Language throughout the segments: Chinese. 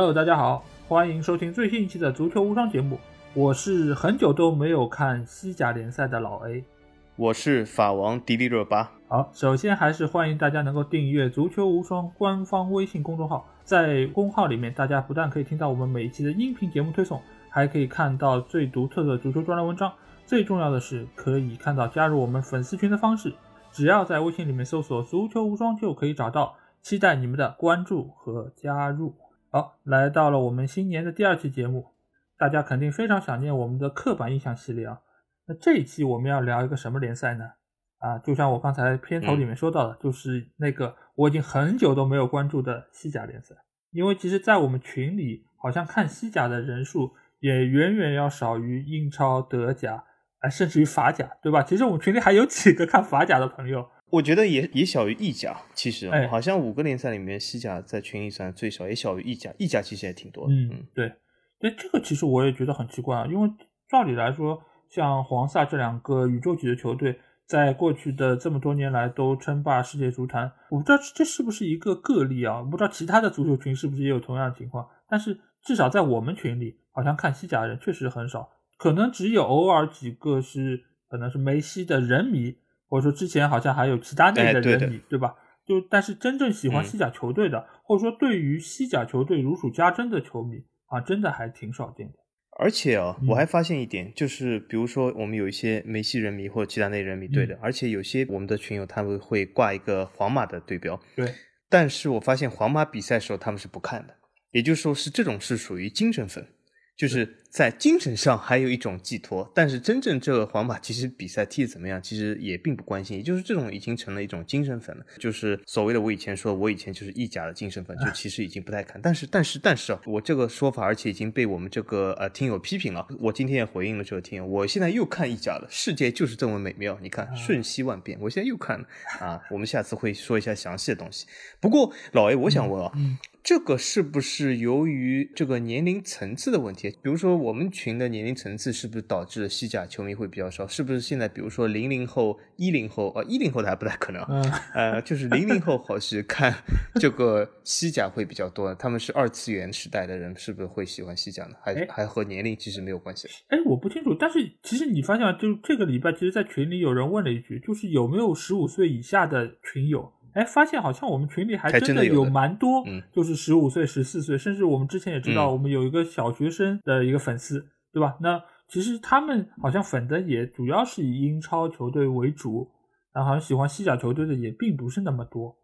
Hello，大家好，欢迎收听最新一期的足球无双节目。我是很久都没有看西甲联赛的老 A，我是法王迪丽热巴。好，首先还是欢迎大家能够订阅足球无双官方微信公众号，在公号里面，大家不但可以听到我们每一期的音频节目推送，还可以看到最独特的足球专栏文章。最重要的是，可以看到加入我们粉丝群的方式，只要在微信里面搜索“足球无双”就可以找到。期待你们的关注和加入。好，来到了我们新年的第二期节目，大家肯定非常想念我们的刻板印象系列啊。那这一期我们要聊一个什么联赛呢？啊，就像我刚才片头里面说到的，就是那个我已经很久都没有关注的西甲联赛。因为其实，在我们群里，好像看西甲的人数也远远要少于英超、德甲，哎，甚至于法甲，对吧？其实我们群里还有几个看法甲的朋友。我觉得也也小于意甲，其实哎好像五个联赛里面，西甲在群里算最少，也小于意甲。意甲其实也挺多的。嗯，对，对，这个其实我也觉得很奇怪啊，因为照理来说，像黄萨这两个宇宙级的球队，在过去的这么多年来都称霸世界足坛。我不知道这是不是一个个例啊？我不知道其他的足球群是不是也有同样的情况？但是至少在我们群里，好像看西甲的人确实很少，可能只有偶尔几个是可能是梅西的人迷。或者说之前好像还有其他队的人迷，对吧？就但是真正喜欢西甲球队的，或者说对于西甲球队如数家珍的球迷啊，真的还挺少见的。而且啊，我还发现一点，就是比如说我们有一些梅西人迷或者其他那人迷对的，而且有些我们的群友他们会挂一个皇马的对标。对。但是我发现皇马比赛时候他们是不看的，也就是说是这种是属于精神粉。就是在精神上还有一种寄托，但是真正这个皇马其实比赛踢的怎么样，其实也并不关心。也就是这种已经成了一种精神粉了，就是所谓的我以前说我以前就是意甲的精神粉，就其实已经不太看。但是但是但是啊，我这个说法而且已经被我们这个呃听友批评了。我今天也回应了这个听友，我现在又看意甲了。世界就是这么美妙，你看瞬息万变。我现在又看了啊，我们下次会说一下详细的东西。不过老 A，我想问啊。这个是不是由于这个年龄层次的问题？比如说我们群的年龄层次是不是导致了西甲球迷会比较少？是不是现在比如说零零后、一零后啊，一零后的还不太可能，呃，就是零零后好是看这个西甲会比较多。他们是二次元时代的人，是不是会喜欢西甲呢？还还和年龄其实没有关系。哎，我不清楚。但是其实你发现，就这个礼拜，其实，在群里有人问了一句，就是有没有十五岁以下的群友？哎，发现好像我们群里还真的有蛮多，就是十五岁、十四岁，甚至我们之前也知道，我们有一个小学生的一个粉丝，对吧？那其实他们好像粉的也主要是以英超球队为主，然后好像喜欢西甲球队的也并不是那么多。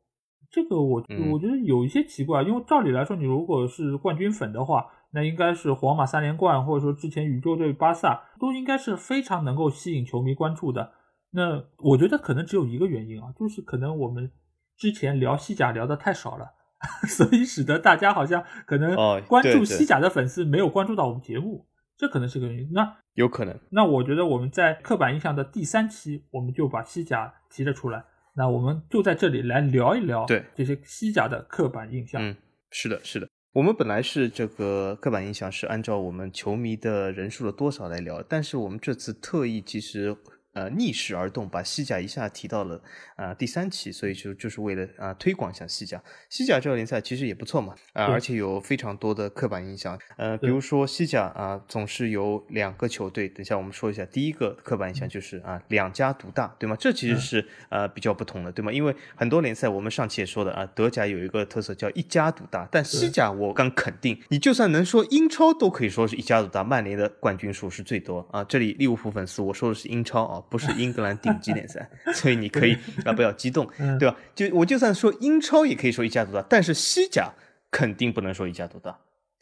这个我我觉得有一些奇怪，因为照理来说，你如果是冠军粉的话，那应该是皇马三连冠，或者说之前宇宙队巴萨都应该是非常能够吸引球迷关注的。那我觉得可能只有一个原因啊，就是可能我们。之前聊西甲聊的太少了，所以使得大家好像可能关注西甲的粉丝没有关注到我们节目，这可能是个原因。那有可能。那我觉得我们在刻板印象的第三期，我们就把西甲提了出来。那我们就在这里来聊一聊对这些西甲的刻板印象。嗯，是的，是的。我们本来是这个刻板印象是按照我们球迷的人数的多少来聊，但是我们这次特意其实。呃，逆势而动，把西甲一下提到了啊第三期，所以就就是为了啊推广一下西甲。西甲这个联赛其实也不错嘛，啊，而且有非常多的刻板印象。呃，比如说西甲啊，总是有两个球队。等一下我们说一下，第一个刻板印象就是啊两家独大，对吗？这其实是呃比较不同的，对吗？因为很多联赛我们上期也说的啊，德甲有一个特色叫一家独大，但西甲我敢肯定，你就算能说英超都可以说是一家独大，曼联的冠军数是最多啊。这里利物浦粉丝，我说的是英超啊。不是英格兰顶级联赛，所以你可以啊不要激动，对吧？就我就算说英超也可以说一家独大，但是西甲肯定不能说一家独大，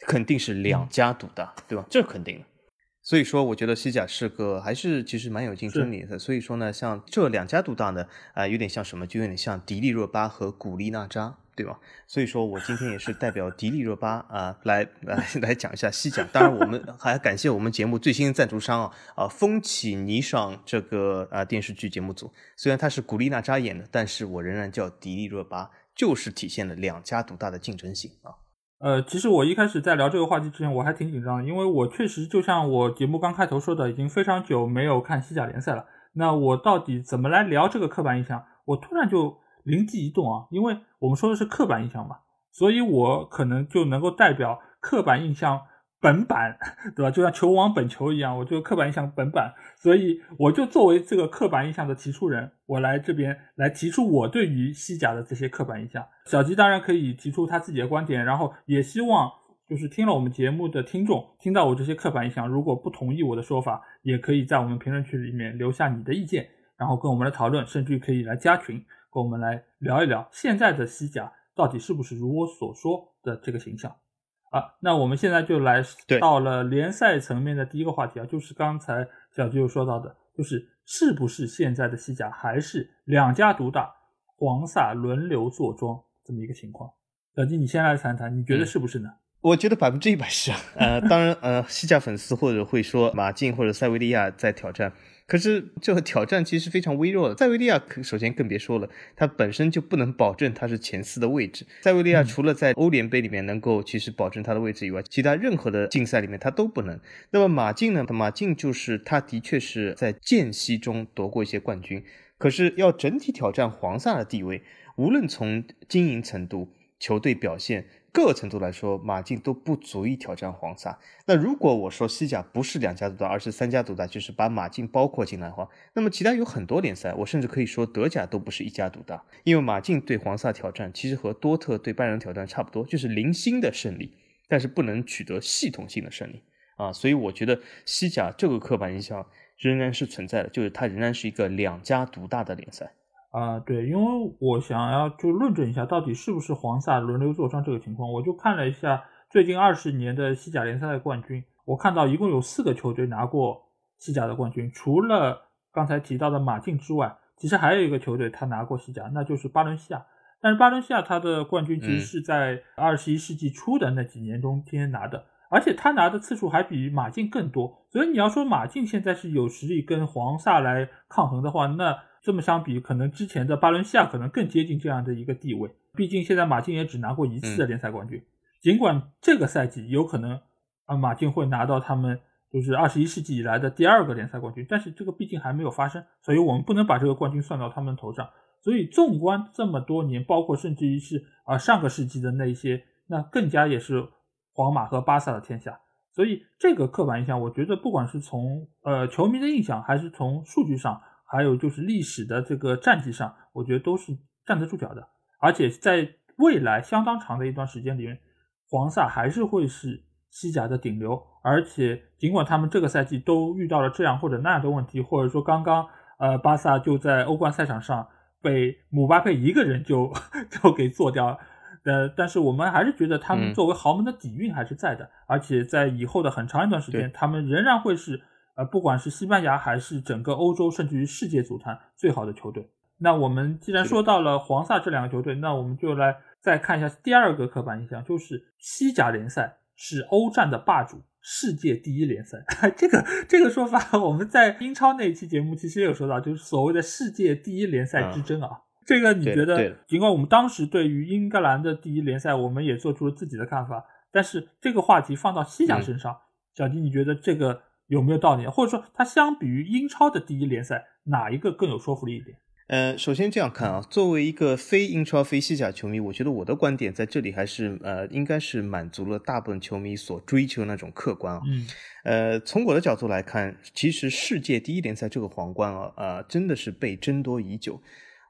肯定是两家独大，对吧？这肯定的。所以说，我觉得西甲是个还是其实蛮有竞争力的。所以说呢，像这两家独大呢，啊，有点像什么？就有点像迪丽热巴和古力娜扎。对吧？所以说我今天也是代表迪丽热巴啊，来来 来讲一下西甲。当然，我们还要感谢我们节目最新的赞助商啊啊，风起霓裳这个啊电视剧节目组。虽然他是古力娜扎演的，但是我仍然叫迪丽热巴，就是体现了两家独大的竞争性啊。呃，其实我一开始在聊这个话题之前，我还挺紧张，因为我确实就像我节目刚开头说的，已经非常久没有看西甲联赛了。那我到底怎么来聊这个刻板印象？我突然就。灵机一动啊，因为我们说的是刻板印象嘛，所以我可能就能够代表刻板印象本版，对吧？就像球王本球一样，我就刻板印象本版，所以我就作为这个刻板印象的提出人，我来这边来提出我对于西甲的这些刻板印象。小吉当然可以提出他自己的观点，然后也希望。就是听了我们节目的听众，听到我这些刻板印象，如果不同意我的说法，也可以在我们评论区里面留下你的意见，然后跟我们来讨论，甚至可以来加群，跟我们来聊一聊现在的西甲到底是不是如我所说的这个形象啊？那我们现在就来到了联赛层面的第一个话题啊，就是刚才小吉有说到的，就是是不是现在的西甲还是两家独大，黄萨轮流坐庄这么一个情况？小吉，你先来谈谈，你觉得是不是呢？我觉得百分之一百是啊，呃，当然，呃，西甲粉丝或者会说马竞或者塞维利亚在挑战，可是这个挑战其实非常微弱的。塞维利亚首先更别说了，它本身就不能保证它是前四的位置。塞维利亚除了在欧联杯里面能够其实保证它的位置以外，其他任何的竞赛里面它都不能。那么马竞呢？马竞就是他的确是在间隙中夺过一些冠军，可是要整体挑战黄萨的地位，无论从经营程度、球队表现。各个程度来说，马竞都不足以挑战黄萨。那如果我说西甲不是两家独大，而是三家独大，就是把马竞包括进来的话，那么其他有很多联赛，我甚至可以说德甲都不是一家独大。因为马竞对黄萨挑战，其实和多特对拜仁挑战差不多，就是零星的胜利，但是不能取得系统性的胜利啊。所以我觉得西甲这个刻板印象仍然是存在的，就是它仍然是一个两家独大的联赛。啊，对，因为我想要就论证一下到底是不是黄萨轮流坐庄这个情况，我就看了一下最近二十年的西甲联赛的冠军，我看到一共有四个球队拿过西甲的冠军，除了刚才提到的马竞之外，其实还有一个球队他拿过西甲，那就是巴伦西亚。但是巴伦西亚他的冠军其实是在二十一世纪初的那几年中间拿的，而且他拿的次数还比马竞更多，所以你要说马竞现在是有实力跟黄萨来抗衡的话，那。这么相比，可能之前的巴伦西亚可能更接近这样的一个地位。毕竟现在马竞也只拿过一次的联赛冠军，尽管这个赛季有可能啊马竞会拿到他们就是二十一世纪以来的第二个联赛冠军，但是这个毕竟还没有发生，所以我们不能把这个冠军算到他们头上。所以纵观这么多年，包括甚至于是啊上个世纪的那些，那更加也是皇马和巴萨的天下。所以这个刻板印象，我觉得不管是从呃球迷的印象，还是从数据上。还有就是历史的这个战绩上，我觉得都是站得住脚的，而且在未来相当长的一段时间里面，黄萨还是会是西甲的顶流。而且尽管他们这个赛季都遇到了这样或者那样的问题，或者说刚刚呃巴萨就在欧冠赛场上被姆巴佩一个人就 就给做掉了，呃，但是我们还是觉得他们作为豪门的底蕴还是在的，而且在以后的很长一段时间，他们仍然会是。呃，不管是西班牙还是整个欧洲，甚至于世界足坛最好的球队。那我们既然说到了黄萨这两个球队，那我们就来再看一下第二个刻板印象，就是西甲联赛是欧战的霸主，世界第一联赛。这个这个说法，我们在英超那一期节目其实也有说到，就是所谓的世界第一联赛之争啊。这个你觉得？尽管我们当时对于英格兰的第一联赛，我们也做出了自己的看法，但是这个话题放到西甲身上，小迪，你觉得这个？有没有道理？或者说，它相比于英超的第一联赛，哪一个更有说服力一点？呃，首先这样看啊，作为一个非英超、非西甲球迷，我觉得我的观点在这里还是呃，应该是满足了大部分球迷所追求那种客观啊。嗯。呃，从我的角度来看，其实世界第一联赛这个皇冠啊，呃，真的是被争夺已久。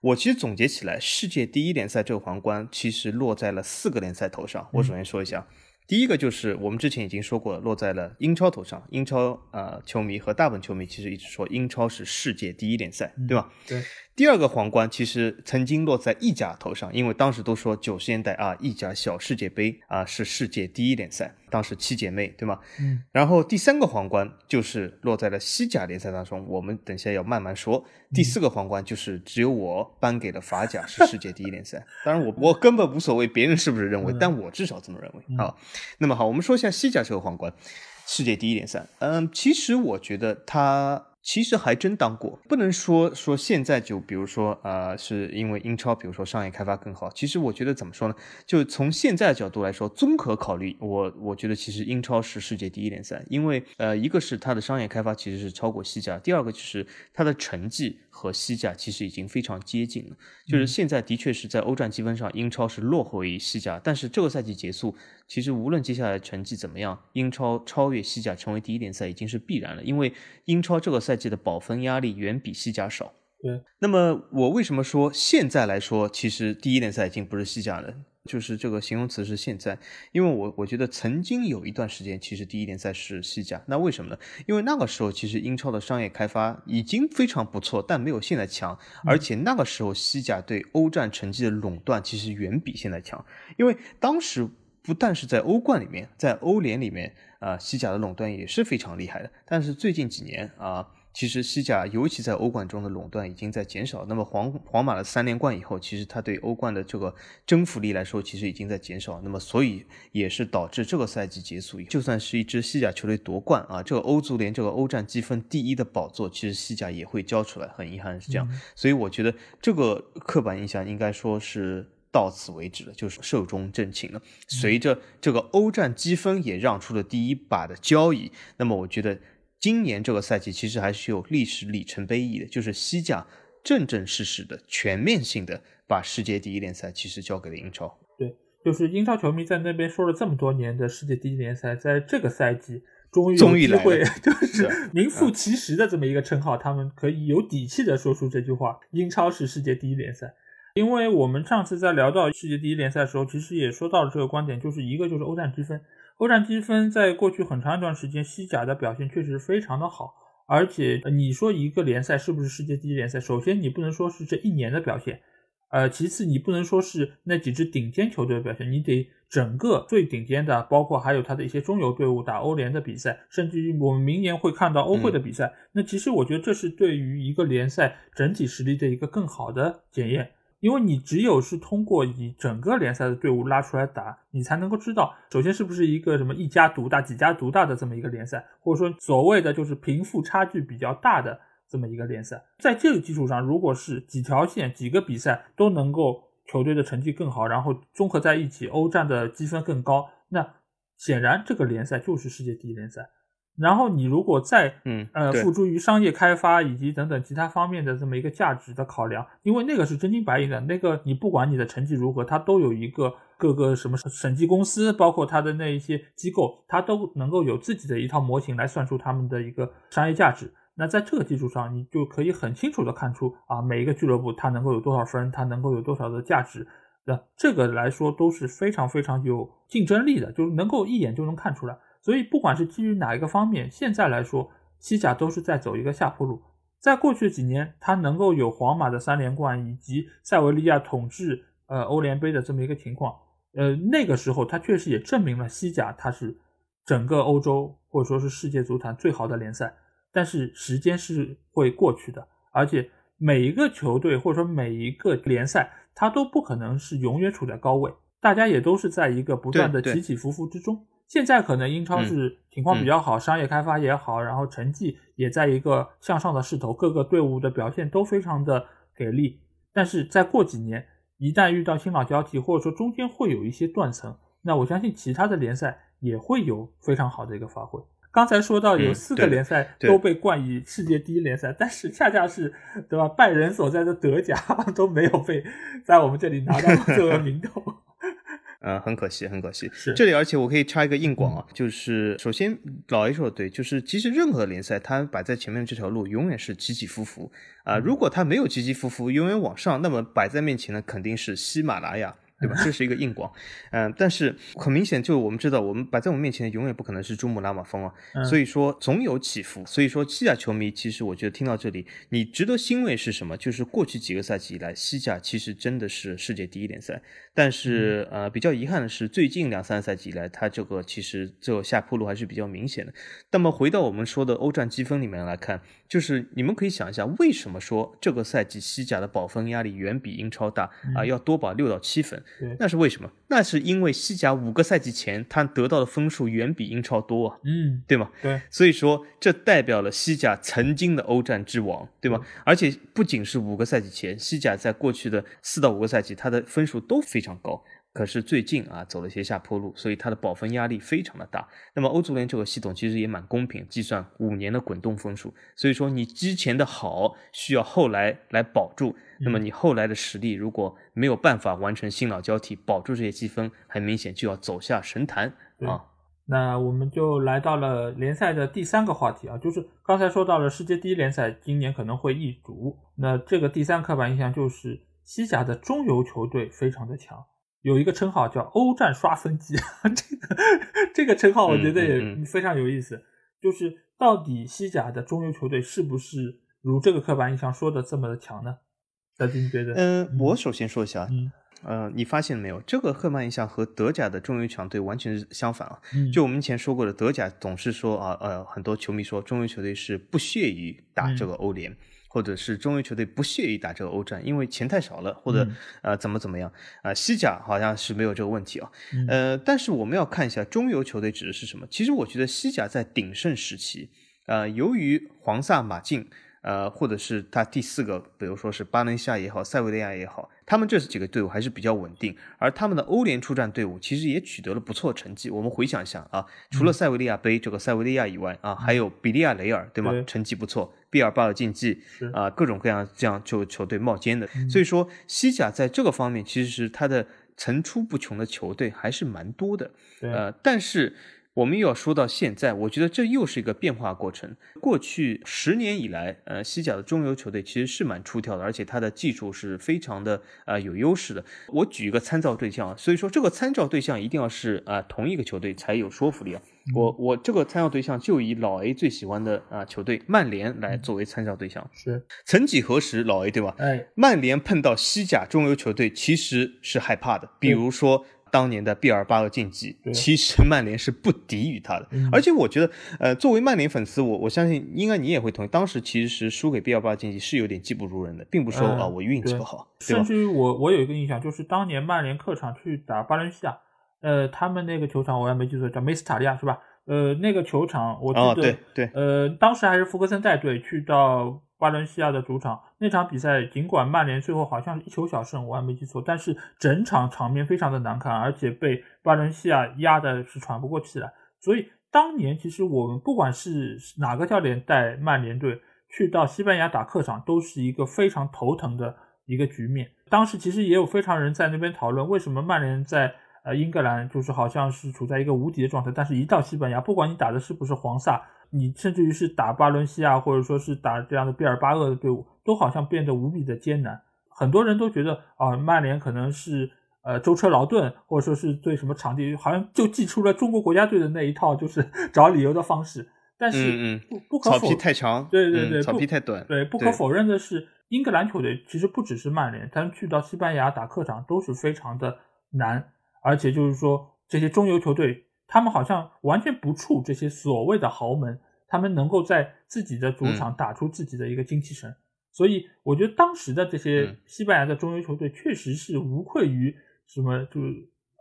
我其实总结起来，世界第一联赛这个皇冠其实落在了四个联赛头上。我首先说一下。第一个就是我们之前已经说过，落在了英超头上。英超呃，球迷和大部分球迷其实一直说英超是世界第一联赛，对吧？对。第二个皇冠其实曾经落在意甲头上，因为当时都说九十年代啊，意甲小世界杯啊是世界第一联赛，当时七姐妹对吗？嗯。然后第三个皇冠就是落在了西甲联赛当中，我们等下要慢慢说。第四个皇冠就是只有我颁给了法甲是世界第一联赛，当然我我根本无所谓别人是不是认为，但我至少这么认为。好，那么好，我们说一下西甲这个皇冠，世界第一联赛。嗯，其实我觉得它。其实还真当过，不能说说现在就比如说呃，是因为英超，比如说商业开发更好。其实我觉得怎么说呢？就从现在的角度来说，综合考虑，我我觉得其实英超是世界第一联赛，因为呃，一个是它的商业开发其实是超过西甲，第二个就是它的成绩和西甲其实已经非常接近了。就是现在的确是在欧战积分上，英超是落后于西甲，但是这个赛季结束，其实无论接下来成绩怎么样，英超超越西甲成为第一联赛已经是必然了，因为英超这个赛季的保分压力远比西甲少。对，那么我为什么说现在来说，其实第一联赛已经不是西甲了？就是这个形容词是现在，因为我我觉得曾经有一段时间，其实第一联赛是西甲，那为什么呢？因为那个时候其实英超的商业开发已经非常不错，但没有现在强，而且那个时候西甲对欧战成绩的垄断其实远比现在强，因为当时不但是在欧冠里面，在欧联里面啊，西甲的垄断也是非常厉害的，但是最近几年啊。其实西甲，尤其在欧冠中的垄断已经在减少。那么皇皇马的三连冠以后，其实他对欧冠的这个征服力来说，其实已经在减少。那么所以也是导致这个赛季结束，就算是一支西甲球队夺冠啊，这个欧足联这个欧战积分第一的宝座，其实西甲也会交出来。很遗憾是这样。所以我觉得这个刻板印象应该说是到此为止了，就是寿终正寝了。随着这个欧战积分也让出了第一把的交椅，那么我觉得。今年这个赛季其实还是有历史里程碑意义的，就是西甲正正式式的、全面性的把世界第一联赛其实交给了英超。对，就是英超球迷在那边说了这么多年的世界第一联赛，在这个赛季终于有机会，就是名副其实的这么一个称号，他们可以有底气的说出这句话：英超是世界第一联赛。因为我们上次在聊到世界第一联赛的时候，其实也说到了这个观点，就是一个就是欧战积分。欧战积分在过去很长一段时间，西甲的表现确实非常的好。而且你说一个联赛是不是世界第一联赛？首先你不能说是这一年的表现，呃，其次你不能说是那几支顶尖球队的表现，你得整个最顶尖的，包括还有他的一些中游队伍打欧联的比赛，甚至于我们明年会看到欧会的比赛。那其实我觉得这是对于一个联赛整体实力的一个更好的检验。因为你只有是通过以整个联赛的队伍拉出来打，你才能够知道，首先是不是一个什么一家独大、几家独大的这么一个联赛，或者说所谓的就是贫富差距比较大的这么一个联赛。在这个基础上，如果是几条线、几个比赛都能够球队的成绩更好，然后综合在一起，欧战的积分更高，那显然这个联赛就是世界第一联赛。然后你如果再嗯呃付诸于商业开发以及等等其他方面的这么一个价值的考量，因为那个是真金白银的，那个你不管你的成绩如何，它都有一个各个什么审计公司，包括它的那一些机构，它都能够有自己的一套模型来算出他们的一个商业价值。那在这个基础上，你就可以很清楚的看出啊，每一个俱乐部它能够有多少分，它能够有多少的价值，那这个来说都是非常非常有竞争力的，就是能够一眼就能看出来。所以，不管是基于哪一个方面，现在来说，西甲都是在走一个下坡路。在过去几年，它能够有皇马的三连冠，以及塞维利亚统治呃欧联杯的这么一个情况，呃，那个时候它确实也证明了西甲它是整个欧洲或者说是世界足坛最好的联赛。但是时间是会过去的，而且每一个球队或者说每一个联赛，它都不可能是永远处在高位，大家也都是在一个不断的起起伏伏之中。现在可能英超是情况比较好，商业开发也好，然后成绩也在一个向上的势头，各个队伍的表现都非常的给力。但是再过几年，一旦遇到新老交替，或者说中间会有一些断层，那我相信其他的联赛也会有非常好的一个发挥。刚才说到有四个联赛都被冠以世界第一联赛，但是恰恰是对吧？拜仁所在的德甲 都没有被在我们这里拿到这个名头。呃，很可惜，很可惜。是这里，而且我可以插一个硬广啊，就是首先老 A 说的对，就是其实任何联赛它摆在前面这条路永远是起起伏伏啊，如果它没有起起伏伏，永远往上，那么摆在面前的肯定是喜马拉雅。对吧？这是一个硬广，嗯，但是很明显，就我们知道，我们摆在我们面前的永远不可能是珠穆朗玛峰啊，所以说总有起伏。所以说，西甲球迷其实我觉得听到这里，你值得欣慰是什么？就是过去几个赛季以来，西甲其实真的是世界第一联赛。但是呃，比较遗憾的是，最近两三个赛季以来，它这个其实这个下坡路还是比较明显的。那么回到我们说的欧战积分里面来看。就是你们可以想一下，为什么说这个赛季西甲的保分压力远比英超大啊？要多保六到七分，那是为什么？那是因为西甲五个赛季前他得到的分数远比英超多啊，嗯，对吗？对，所以说这代表了西甲曾经的欧战之王，对吗？而且不仅是五个赛季前，西甲在过去的四到五个赛季，他的分数都非常高。可是最近啊走了些下坡路，所以它的保分压力非常的大。那么欧足联这个系统其实也蛮公平，计算五年的滚动分数，所以说你之前的好需要后来来保住，那么你后来的实力如果没有办法完成新老交替，保住这些积分，很明显就要走下神坛啊。那我们就来到了联赛的第三个话题啊，就是刚才说到了世界第一联赛今年可能会易主，那这个第三刻板印象就是西甲的中游球队非常的强。有一个称号叫“欧战刷分机”，这个这个称号我觉得也非常有意思。就是到底西甲的中游球队是不是如这个刻板印象说的这么的强呢？小金觉得？嗯，我首先说一下，呃，你发现没有，这个刻板印象和德甲的中游强队完全是相反啊。就我们以前说过的，德甲总是说啊，呃，很多球迷说中游球队是不屑于打这个欧联。或者是中游球队不屑于打这个欧战，因为钱太少了，或者呃怎么怎么样啊？西甲好像是没有这个问题啊。呃，但是我们要看一下中游球队指的是什么。其实我觉得西甲在鼎盛时期，呃，由于皇萨马竞。呃，或者是他第四个，比如说是巴伦西亚也好，塞维利亚也好，他们这几个队伍还是比较稳定，而他们的欧联出战队伍其实也取得了不错成绩。我们回想一下啊，除了塞维利亚杯这个塞维利亚以外啊，还有比利亚雷尔，对吗？成绩不错，毕尔巴鄂竞技啊，各种各样这样就球队冒尖的。所以说，西甲在这个方面其实是它的层出不穷的球队还是蛮多的。呃，但是。我们又要说到现在，我觉得这又是一个变化过程。过去十年以来，呃，西甲的中游球队其实是蛮出挑的，而且它的技术是非常的呃有优势的。我举一个参照对象，所以说这个参照对象一定要是啊同一个球队才有说服力啊。我我这个参照对象就以老 A 最喜欢的啊球队曼联来作为参照对象。是，曾几何时，老 A 对吧？哎，曼联碰到西甲中游球队其实是害怕的，比如说。当年的毕尔巴鄂竞技，其实 曼联是不敌于他的。而且我觉得，呃，作为曼联粉丝，我我相信应该你也会同意，当时其实是输给毕尔巴鄂竞技是有点技不如人的，并不是说啊我运气不好。甚至于我我有一个印象，就是当年曼联客场去打巴伦西亚，呃，他们那个球场我也没记错，叫梅斯塔利亚是吧？呃，那个球场我记得，对对，呃，当时还是福格森带队去到。巴伦西亚的主场那场比赛，尽管曼联最后好像是一球小胜，我还没记错，但是整场场面非常的难看，而且被巴伦西亚压的是喘不过气来。所以当年其实我们不管是哪个教练带曼联队去到西班牙打客场，都是一个非常头疼的一个局面。当时其实也有非常人在那边讨论，为什么曼联在呃英格兰就是好像是处在一个无敌的状态，但是一到西班牙，不管你打的是不是黄萨。你甚至于是打巴伦西亚，或者说是打这样的毕尔巴鄂的队伍，都好像变得无比的艰难。很多人都觉得啊，曼联可能是呃舟车劳顿，或者说是对什么场地，好像就祭出了中国国家队的那一套，就是 找理由的方式。但是不不可否，草皮太长，对对对，草皮太短。对，不可否认的是，英格兰球队其实不只是曼联，他们去到西班牙打客场都是非常的难，而且就是说这些中游球队。他们好像完全不怵这些所谓的豪门，他们能够在自己的主场打出自己的一个精气神，所以我觉得当时的这些西班牙的中游球队确实是无愧于什么就是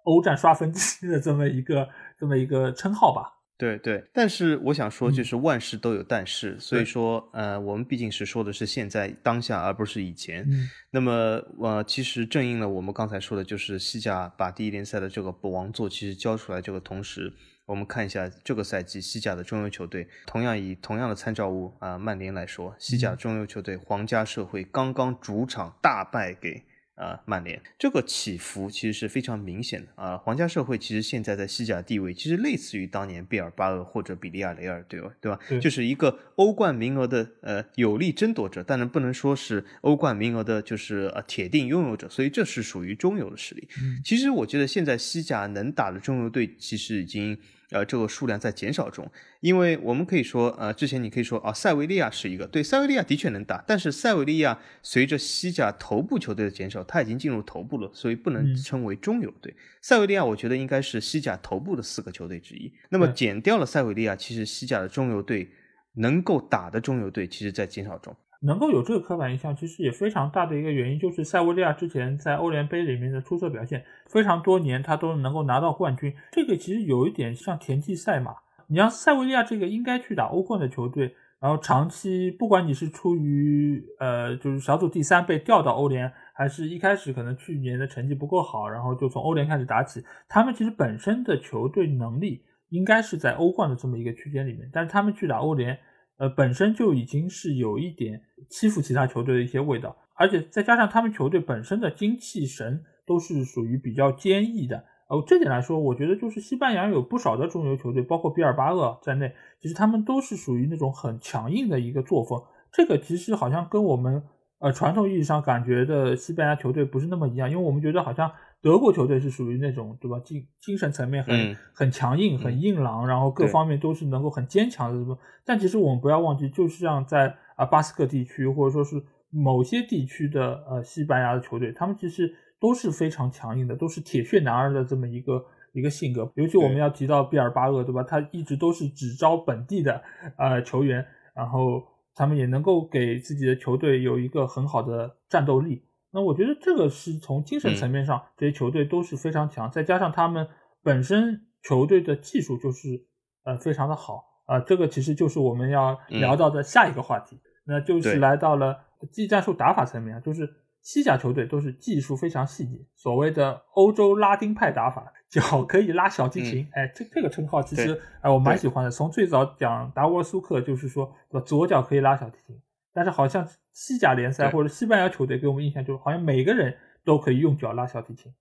欧战刷分机的这么一个这么一个称号吧。对对，但是我想说，就是万事都有但是，所以说，呃，我们毕竟是说的是现在当下，而不是以前。那么，呃，其实正应了我们刚才说的，就是西甲把第一联赛的这个王座其实交出来这个同时，我们看一下这个赛季西甲的中游球队，同样以同样的参照物啊，曼联来说，西甲中游球队皇家社会刚刚主场大败给。啊，曼联这个起伏其实是非常明显的啊。皇家社会其实现在在西甲地位其实类似于当年毕尔巴鄂或者比利亚雷尔，对吧？对吧？就是一个欧冠名额的呃有力争夺者，但是不能说是欧冠名额的就是呃铁定拥有者，所以这是属于中游的实力。其实我觉得现在西甲能打的中游队其实已经。呃，这个数量在减少中，因为我们可以说，呃，之前你可以说啊，塞维利亚是一个对，塞维利亚的确能打，但是塞维利亚随着西甲头部球队的减少，它已经进入头部了，所以不能称为中游队。塞维利亚我觉得应该是西甲头部的四个球队之一。那么减掉了塞维利亚，其实西甲的中游队能够打的中游队，其实在减少中。能够有这个刻板印象，其实也非常大的一个原因，就是塞维利亚之前在欧联杯里面的出色表现，非常多年他都能够拿到冠军。这个其实有一点像田忌赛马，你像塞维利亚这个应该去打欧冠的球队，然后长期不管你是出于呃就是小组第三被调到欧联，还是一开始可能去年的成绩不够好，然后就从欧联开始打起，他们其实本身的球队能力应该是在欧冠的这么一个区间里面，但是他们去打欧联，呃本身就已经是有一点欺负其他球队的一些味道，而且再加上他们球队本身的精气神都是属于比较坚毅的。哦，这点来说，我觉得就是西班牙有不少的中游球队，包括比尔巴鄂在内，其实他们都是属于那种很强硬的一个作风。这个其实好像跟我们呃传统意义上感觉的西班牙球队不是那么一样，因为我们觉得好像德国球队是属于那种对吧，精精神层面很很强硬、很硬朗，然后各方面都是能够很坚强的。什么？但其实我们不要忘记，就是像在啊巴斯克地区或者说是某些地区的呃西班牙的球队，他们其实。都是非常强硬的，都是铁血男儿的这么一个一个性格。尤其我们要提到毕尔巴鄂，对吧？他一直都是只招本地的呃球员，然后他们也能够给自己的球队有一个很好的战斗力。那我觉得这个是从精神层面上，这些球队都是非常强，再加上他们本身球队的技术就是呃非常的好啊。这个其实就是我们要聊到的下一个话题，那就是来到了技战术打法层面，就是。西甲球队都是技术非常细腻，所谓的欧洲拉丁派打法，脚可以拉小提琴。哎，这这个称号其实哎我蛮喜欢的。从最早讲达沃苏克，就是说左脚可以拉小提琴，但是好像西甲联赛或者西班牙球队给我们印象就是好像每个人都可以用脚拉小提琴。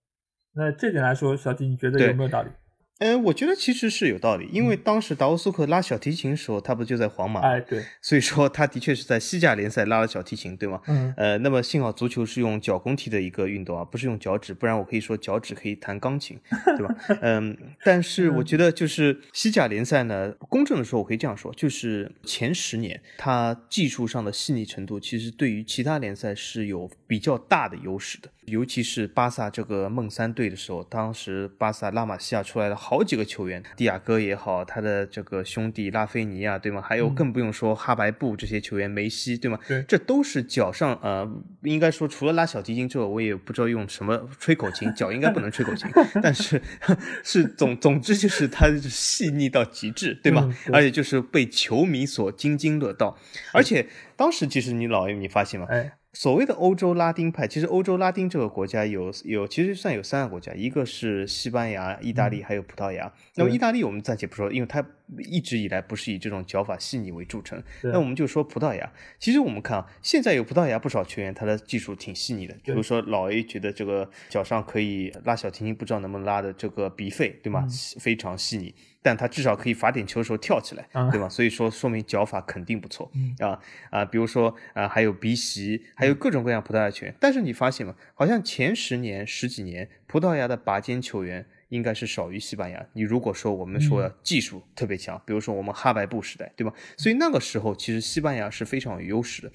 那这点来说，小吉你觉得有没有道理？呃，我觉得其实是有道理，因为当时达沃苏克拉小提琴时候，他不就在皇马？哎，对，所以说他的确是在西甲联赛拉了小提琴，对吗？嗯。呃，那么幸好足球是用脚弓踢的一个运动啊，不是用脚趾，不然我可以说脚趾可以弹钢琴，对吧？嗯。但是我觉得就是西甲联赛呢，公正的说，我可以这样说，就是前十年它技术上的细腻程度，其实对于其他联赛是有比较大的优势的。尤其是巴萨这个梦三队的时候，当时巴萨拉玛西亚出来了好几个球员，蒂亚戈也好，他的这个兄弟拉菲尼亚，对吗？还有更不用说哈白布这些球员，梅西，对吗？对，这都是脚上呃，应该说除了拉小提琴之外，我也不知道用什么吹口琴，脚应该不能吹口琴，但是是总总之就是他细腻到极致，对吗？而且就是被球迷所津津乐道，而且当时其实你老爷你发现吗？哎。所谓的欧洲拉丁派，其实欧洲拉丁这个国家有有，其实算有三个国家，一个是西班牙、意大利，还有葡萄牙。那么意大利我们暂且不说，因为它一直以来不是以这种脚法细腻为著称。那我们就说葡萄牙，其实我们看啊，现在有葡萄牙不少球员，他的技术挺细腻的。比如说老 A 觉得这个脚上可以拉小提琴，不知道能不能拉的这个鼻肺，对吗？非常细腻。但他至少可以罚点球的时候跳起来，对吧？所以说说明脚法肯定不错啊啊！比如说啊，还有鼻息，还有各种各样葡萄牙球员。但是你发现吗？好像前十年十几年，葡萄牙的拔尖球员应该是少于西班牙。你如果说我们说技术特别强，比如说我们哈白布时代，对吧？所以那个时候其实西班牙是非常有优势的。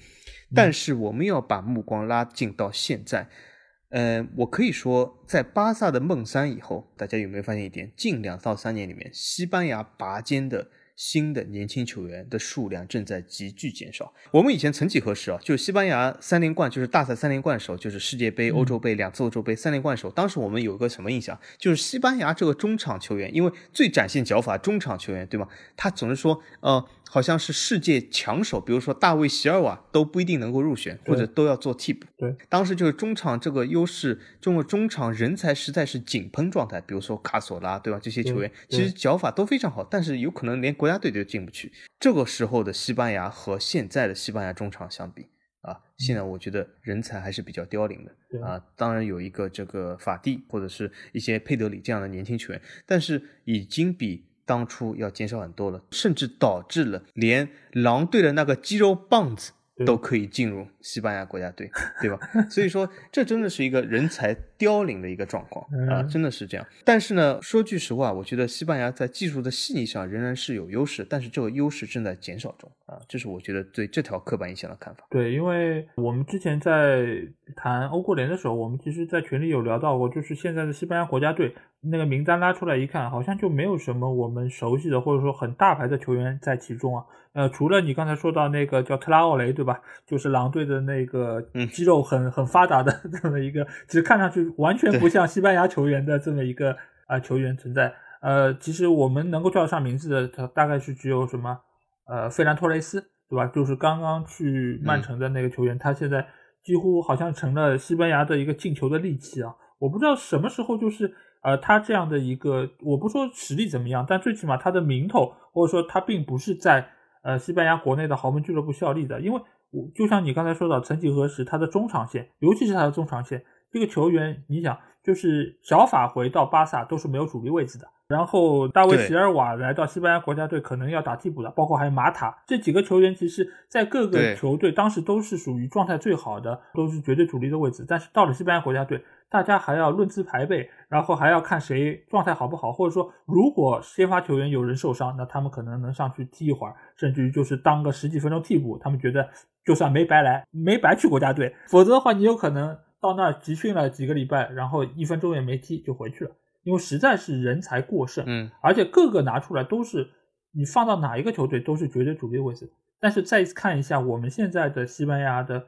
但是我们要把目光拉近到现在。呃，我可以说，在巴萨的梦三以后，大家有没有发现一点？近两到三年里面，西班牙拔尖的。新的年轻球员的数量正在急剧减少。我们以前曾几何时啊，就是西班牙三连冠，就是大赛三连冠的时候，就是世界杯、欧洲杯两次欧洲杯三连冠的时候，当时我们有一个什么印象？就是西班牙这个中场球员，因为最展现脚法中场球员，对吗？他总是说，呃，好像是世界强手，比如说大卫席尔瓦都不一定能够入选，或者都要做替补。对，当时就是中场这个优势，中国中场人才实在是井喷状态。比如说卡索拉，对吧？这些球员其实脚法都非常好，但是有可能连国。国家队都进不去。这个时候的西班牙和现在的西班牙中场相比啊，现在我觉得人才还是比较凋零的啊。当然有一个这个法蒂或者是一些佩德里这样的年轻球员，但是已经比当初要减少很多了，甚至导致了连狼队的那个肌肉棒子。都可以进入西班牙国家队，对吧？所以说，这真的是一个人才凋零的一个状况啊，真的是这样。但是呢，说句实话，我觉得西班牙在技术的细腻上仍然是有优势，但是这个优势正在减少中啊，这是我觉得对这条刻板印象的看法。对，因为我们之前在谈欧国联的时候，我们其实在群里有聊到过，就是现在的西班牙国家队那个名单拉出来一看，好像就没有什么我们熟悉的或者说很大牌的球员在其中啊。呃，除了你刚才说到那个叫特拉奥雷，对吧？就是狼队的那个肌肉很很发达的这么一个，其实看上去完全不像西班牙球员的这么一个啊球员存在。呃，其实我们能够叫得上名字的，他大概是只有什么呃费兰托雷斯，对吧？就是刚刚去曼城的那个球员，他现在几乎好像成了西班牙的一个进球的利器啊！我不知道什么时候就是呃，他这样的一个，我不说实力怎么样，但最起码他的名头，或者说他并不是在呃西班牙国内的豪门俱乐部效力的，因为我就像你刚才说到，曾几何时他的中场线，尤其是他的中场线，这个球员，你想，就是小法回到巴萨都是没有主力位置的。然后大卫席尔瓦来到西班牙国家队，可能要打替补的，包括还有马塔这几个球员，其实在各个球队当时都是属于状态最好的，都是绝对主力的位置。但是到了西班牙国家队，大家还要论资排辈，然后还要看谁状态好不好，或者说如果先发球员有人受伤，那他们可能能上去踢一会儿，甚至于就是当个十几分钟替补。他们觉得就算没白来，没白去国家队，否则的话你有可能到那儿集训了几个礼拜，然后一分钟也没踢就回去了。因为实在是人才过剩，嗯，而且各个拿出来都是你放到哪一个球队都是绝对主力位置。但是再看一下我们现在的西班牙的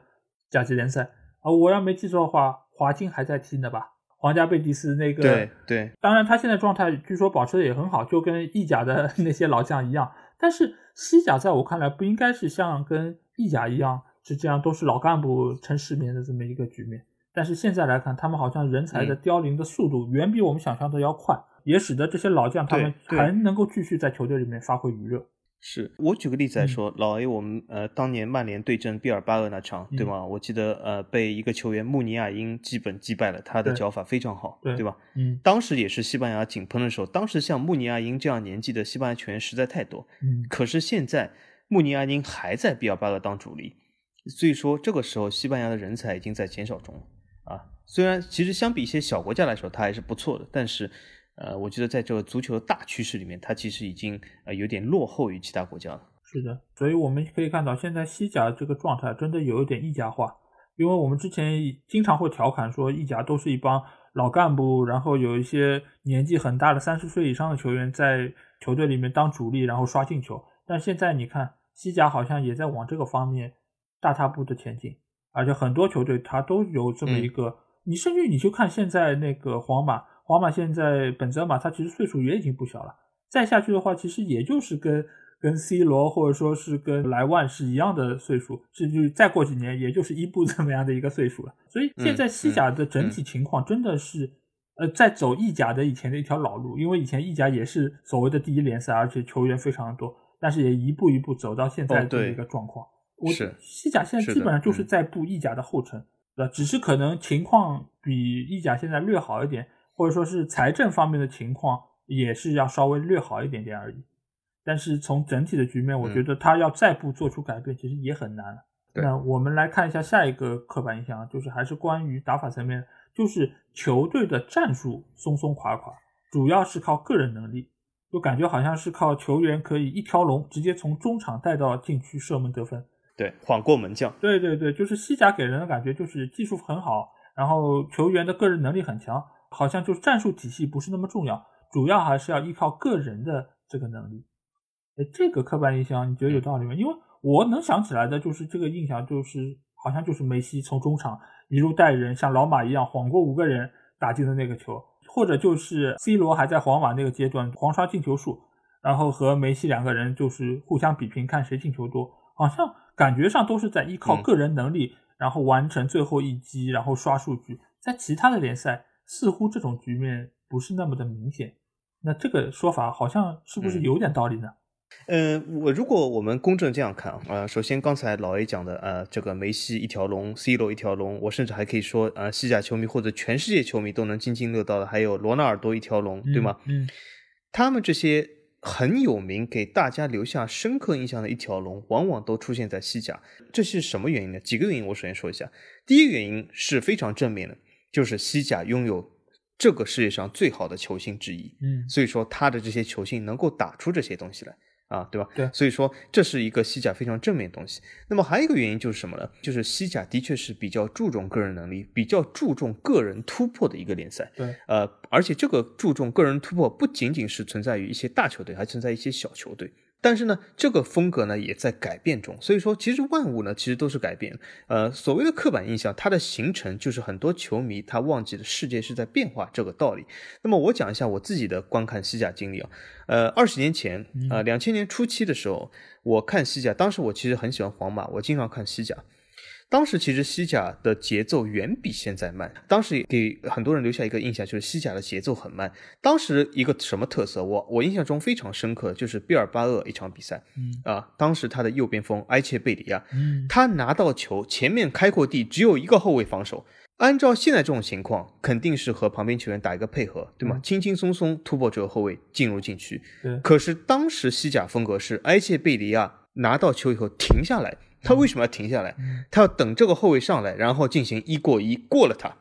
甲级联赛啊，我要没记错的话，华金还在踢呢吧？皇家贝蒂斯那个，对对，当然他现在状态据说保持的也很好，就跟意甲的那些老将一样。但是西甲在我看来不应该是像跟意甲一样是这样都是老干部撑世面的这么一个局面。但是现在来看，他们好像人才的凋零的速度远比我们想象的要快，也使得这些老将他们还能够继续在球队里面发挥余热。是我举个例子来说，老 A，我们呃当年曼联对阵毕尔巴鄂那场，对吗？我记得呃被一个球员穆尼亚因基本击败了，他的脚法非常好，对吧？嗯，当时也是西班牙井喷的时候，当时像穆尼亚因这样年纪的西班牙球员实在太多，嗯，可是现在穆尼亚因还在毕尔巴鄂当主力，所以说这个时候西班牙的人才已经在减少中了。啊，虽然其实相比一些小国家来说，它还是不错的，但是，呃，我觉得在这个足球的大趋势里面，它其实已经呃有点落后于其他国家了。是的，所以我们可以看到，现在西甲这个状态真的有一点意甲化，因为我们之前经常会调侃说，意甲都是一帮老干部，然后有一些年纪很大的三十岁以上的球员在球队里面当主力，然后刷进球。但现在你看，西甲好像也在往这个方面大踏步的前进。而且很多球队他都有这么一个，你甚至你就看现在那个皇马，皇马现在本泽马他其实岁数也已经不小了，再下去的话，其实也就是跟跟 C 罗或者说是跟莱万是一样的岁数，甚至再过几年也就是伊布 这么样的一个岁数了。所以现在西甲的整体情况真的是，呃，在走意甲的以前的一条老路，因为以前意甲也是所谓的第一联赛，而且球员非常多，但是也一步一步走到现在的一个状况。是西甲现在基本上就是在步意甲的后尘，对吧？只是可能情况比意甲现在略好一点，或者说是财政方面的情况也是要稍微略好一点点而已。但是从整体的局面，我觉得他要再不做出改变，其实也很难。那我们来看一下下一个刻板印象，就是还是关于打法层面，就是球队的战术松松垮垮，主要是靠个人能力，就感觉好像是靠球员可以一条龙直接从中场带到禁区射门得分。对，晃过门将。对对对，就是西甲给人的感觉就是技术很好，然后球员的个人能力很强，好像就是战术体系不是那么重要，主要还是要依靠个人的这个能力。哎，这个刻板印象你觉得有道理吗？因为我能想起来的就是这个印象，就是好像就是梅西从中场一路带人，像老马一样晃过五个人打进的那个球，或者就是 C 罗还在皇马那个阶段狂刷进球数，然后和梅西两个人就是互相比拼，看谁进球多，好像。感觉上都是在依靠个人能力，然后完成最后一击，然后刷数据。在其他的联赛，似乎这种局面不是那么的明显。那这个说法好像是不是有点道理呢？嗯，我如果我们公正这样看啊，首先刚才老 A 讲的，呃，这个梅西一条龙，C 罗一条龙，我甚至还可以说，呃，西甲球迷或者全世界球迷都能津津乐道的，还有罗纳尔多一条龙，对吗？嗯，他们这些。很有名，给大家留下深刻印象的一条龙，往往都出现在西甲。这是什么原因呢？几个原因，我首先说一下。第一个原因是非常正面的，就是西甲拥有这个世界上最好的球星之一。嗯，所以说他的这些球星能够打出这些东西来。啊，对吧？对，所以说这是一个西甲非常正面的东西。那么还有一个原因就是什么呢？就是西甲的确是比较注重个人能力、比较注重个人突破的一个联赛。对，呃，而且这个注重个人突破不仅仅是存在于一些大球队，还存在一些小球队。但是呢，这个风格呢也在改变中。所以说，其实万物呢其实都是改变。呃，所谓的刻板印象，它的形成就是很多球迷他忘记了世界是在变化这个道理。那么我讲一下我自己的观看西甲经历啊。呃，二十年前，呃，两千年初期的时候，我看西甲，当时我其实很喜欢皇马，我经常看西甲。当时其实西甲的节奏远比现在慢，当时给很多人留下一个印象，就是西甲的节奏很慢。当时一个什么特色，我我印象中非常深刻，就是毕尔巴鄂一场比赛，啊，当时他的右边锋埃切贝里亚，他拿到球，前面开阔地只有一个后卫防守。按照现在这种情况，肯定是和旁边球员打一个配合，对吗？轻轻松松突破这个后卫进入禁区。可是当时西甲风格是埃切贝里亚拿到球以后停下来。他为什么要停下来？他要等这个后卫上来，然后进行一过一过了他，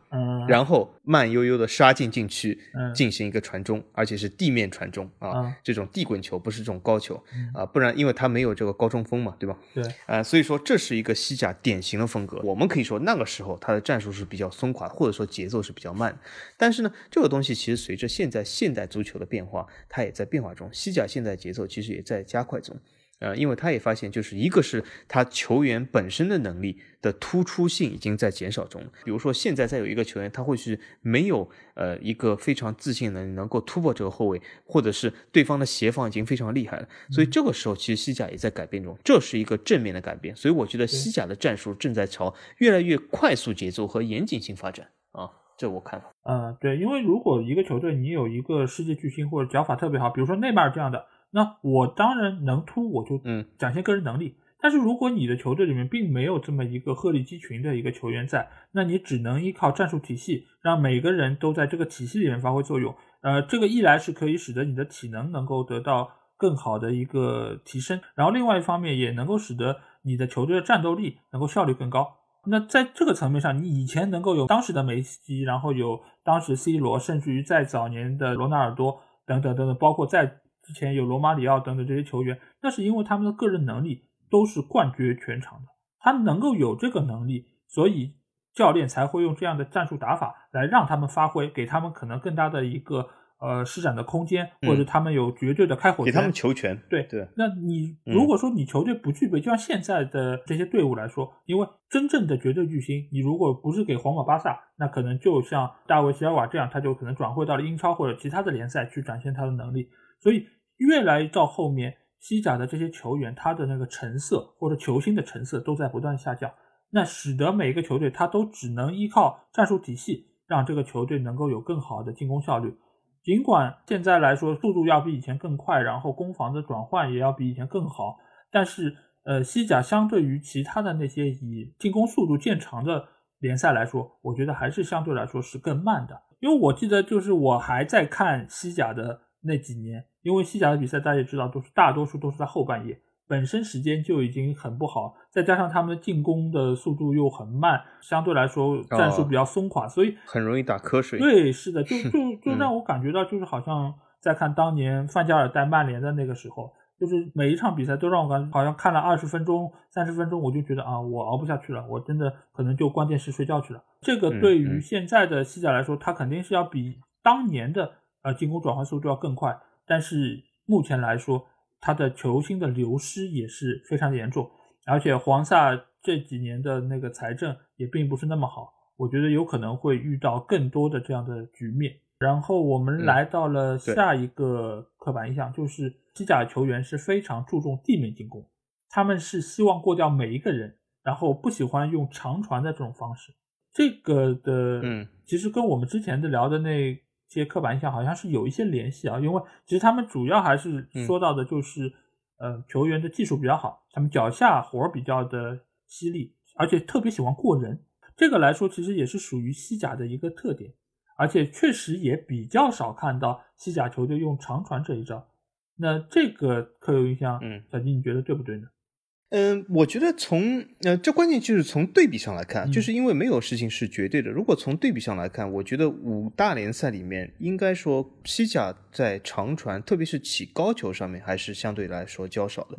然后慢悠悠的杀进禁区，进行一个传中，而且是地面传中啊，这种地滚球不是这种高球啊，不然因为他没有这个高中锋嘛，对吧？对，啊，所以说这是一个西甲典型的风格。我们可以说那个时候他的战术是比较松垮，或者说节奏是比较慢。但是呢，这个东西其实随着现在现代足球的变化，它也在变化中。西甲现在节奏其实也在加快中。呃，因为他也发现，就是一个是他球员本身的能力的突出性已经在减少中。比如说，现在再有一个球员，他会是没有呃一个非常自信能能够突破这个后卫，或者是对方的协防已经非常厉害了。所以这个时候，其实西甲也在改变中，这是一个正面的改变。所以我觉得西甲的战术正在朝越来越快速节奏和严谨性发展啊，这我看法。嗯，对，因为如果一个球队你有一个世界巨星或者脚法特别好，比如说内马尔这样的。那我当然能突，我就嗯展现个人能力。但是如果你的球队里面并没有这么一个鹤立鸡群的一个球员在，那你只能依靠战术体系，让每个人都在这个体系里面发挥作用。呃，这个一来是可以使得你的体能能够得到更好的一个提升，然后另外一方面也能够使得你的球队的战斗力能够效率更高。那在这个层面上，你以前能够有当时的梅西，然后有当时 C 罗，甚至于在早年的罗纳尔多等等等等，包括在之前有罗马里奥等等这些球员，那是因为他们的个人能力都是冠绝全场的，他能够有这个能力，所以教练才会用这样的战术打法来让他们发挥，给他们可能更大的一个。呃，施展的空间，或者他们有绝对的开火权，给他们球权。对对，那你如果说你球队不具备，就像现在的这些队伍来说，因为真正的绝对巨星，你如果不是给皇马、巴萨，那可能就像大卫·席尔瓦这样，他就可能转会到了英超或者其他的联赛去展现他的能力。所以越来到后面，西甲的这些球员，他的那个成色或者球星的成色都在不断下降，那使得每个球队他都只能依靠战术体系，让这个球队能够有更好的进攻效率。尽管现在来说速度要比以前更快，然后攻防的转换也要比以前更好，但是呃，西甲相对于其他的那些以进攻速度见长的联赛来说，我觉得还是相对来说是更慢的。因为我记得就是我还在看西甲的那几年，因为西甲的比赛大家也知道，都是大多数都是在后半夜。本身时间就已经很不好，再加上他们的进攻的速度又很慢，相对来说战术比较松垮，所以很容易打瞌睡。对，是的，就 就就让我感觉到，就是好像在看当年范加尔带曼联的那个时候，就是每一场比赛都让我感觉好像看了二十分钟、三十分钟，我就觉得啊，我熬不下去了，我真的可能就关电视睡觉去了。这个对于现在的西甲来说，它肯定是要比当年的呃进攻转换速度要更快，但是目前来说。他的球星的流失也是非常严重，而且黄萨这几年的那个财政也并不是那么好，我觉得有可能会遇到更多的这样的局面。然后我们来到了下一个刻板印象，就是西甲球员是非常注重地面进攻，他们是希望过掉每一个人，然后不喜欢用长传的这种方式。这个的，嗯，其实跟我们之前的聊的那。些刻板印象好像是有一些联系啊，因为其实他们主要还是说到的就是，呃，球员的技术比较好，他们脚下活比较的犀利，而且特别喜欢过人。这个来说，其实也是属于西甲的一个特点，而且确实也比较少看到西甲球队用长传这一招。那这个刻有印象，嗯，小金你觉得对不对呢？嗯，我觉得从呃，这关键就是从对比上来看，就是因为没有事情是绝对的。如果从对比上来看，我觉得五大联赛里面，应该说西甲在长传，特别是起高球上面，还是相对来说较少的。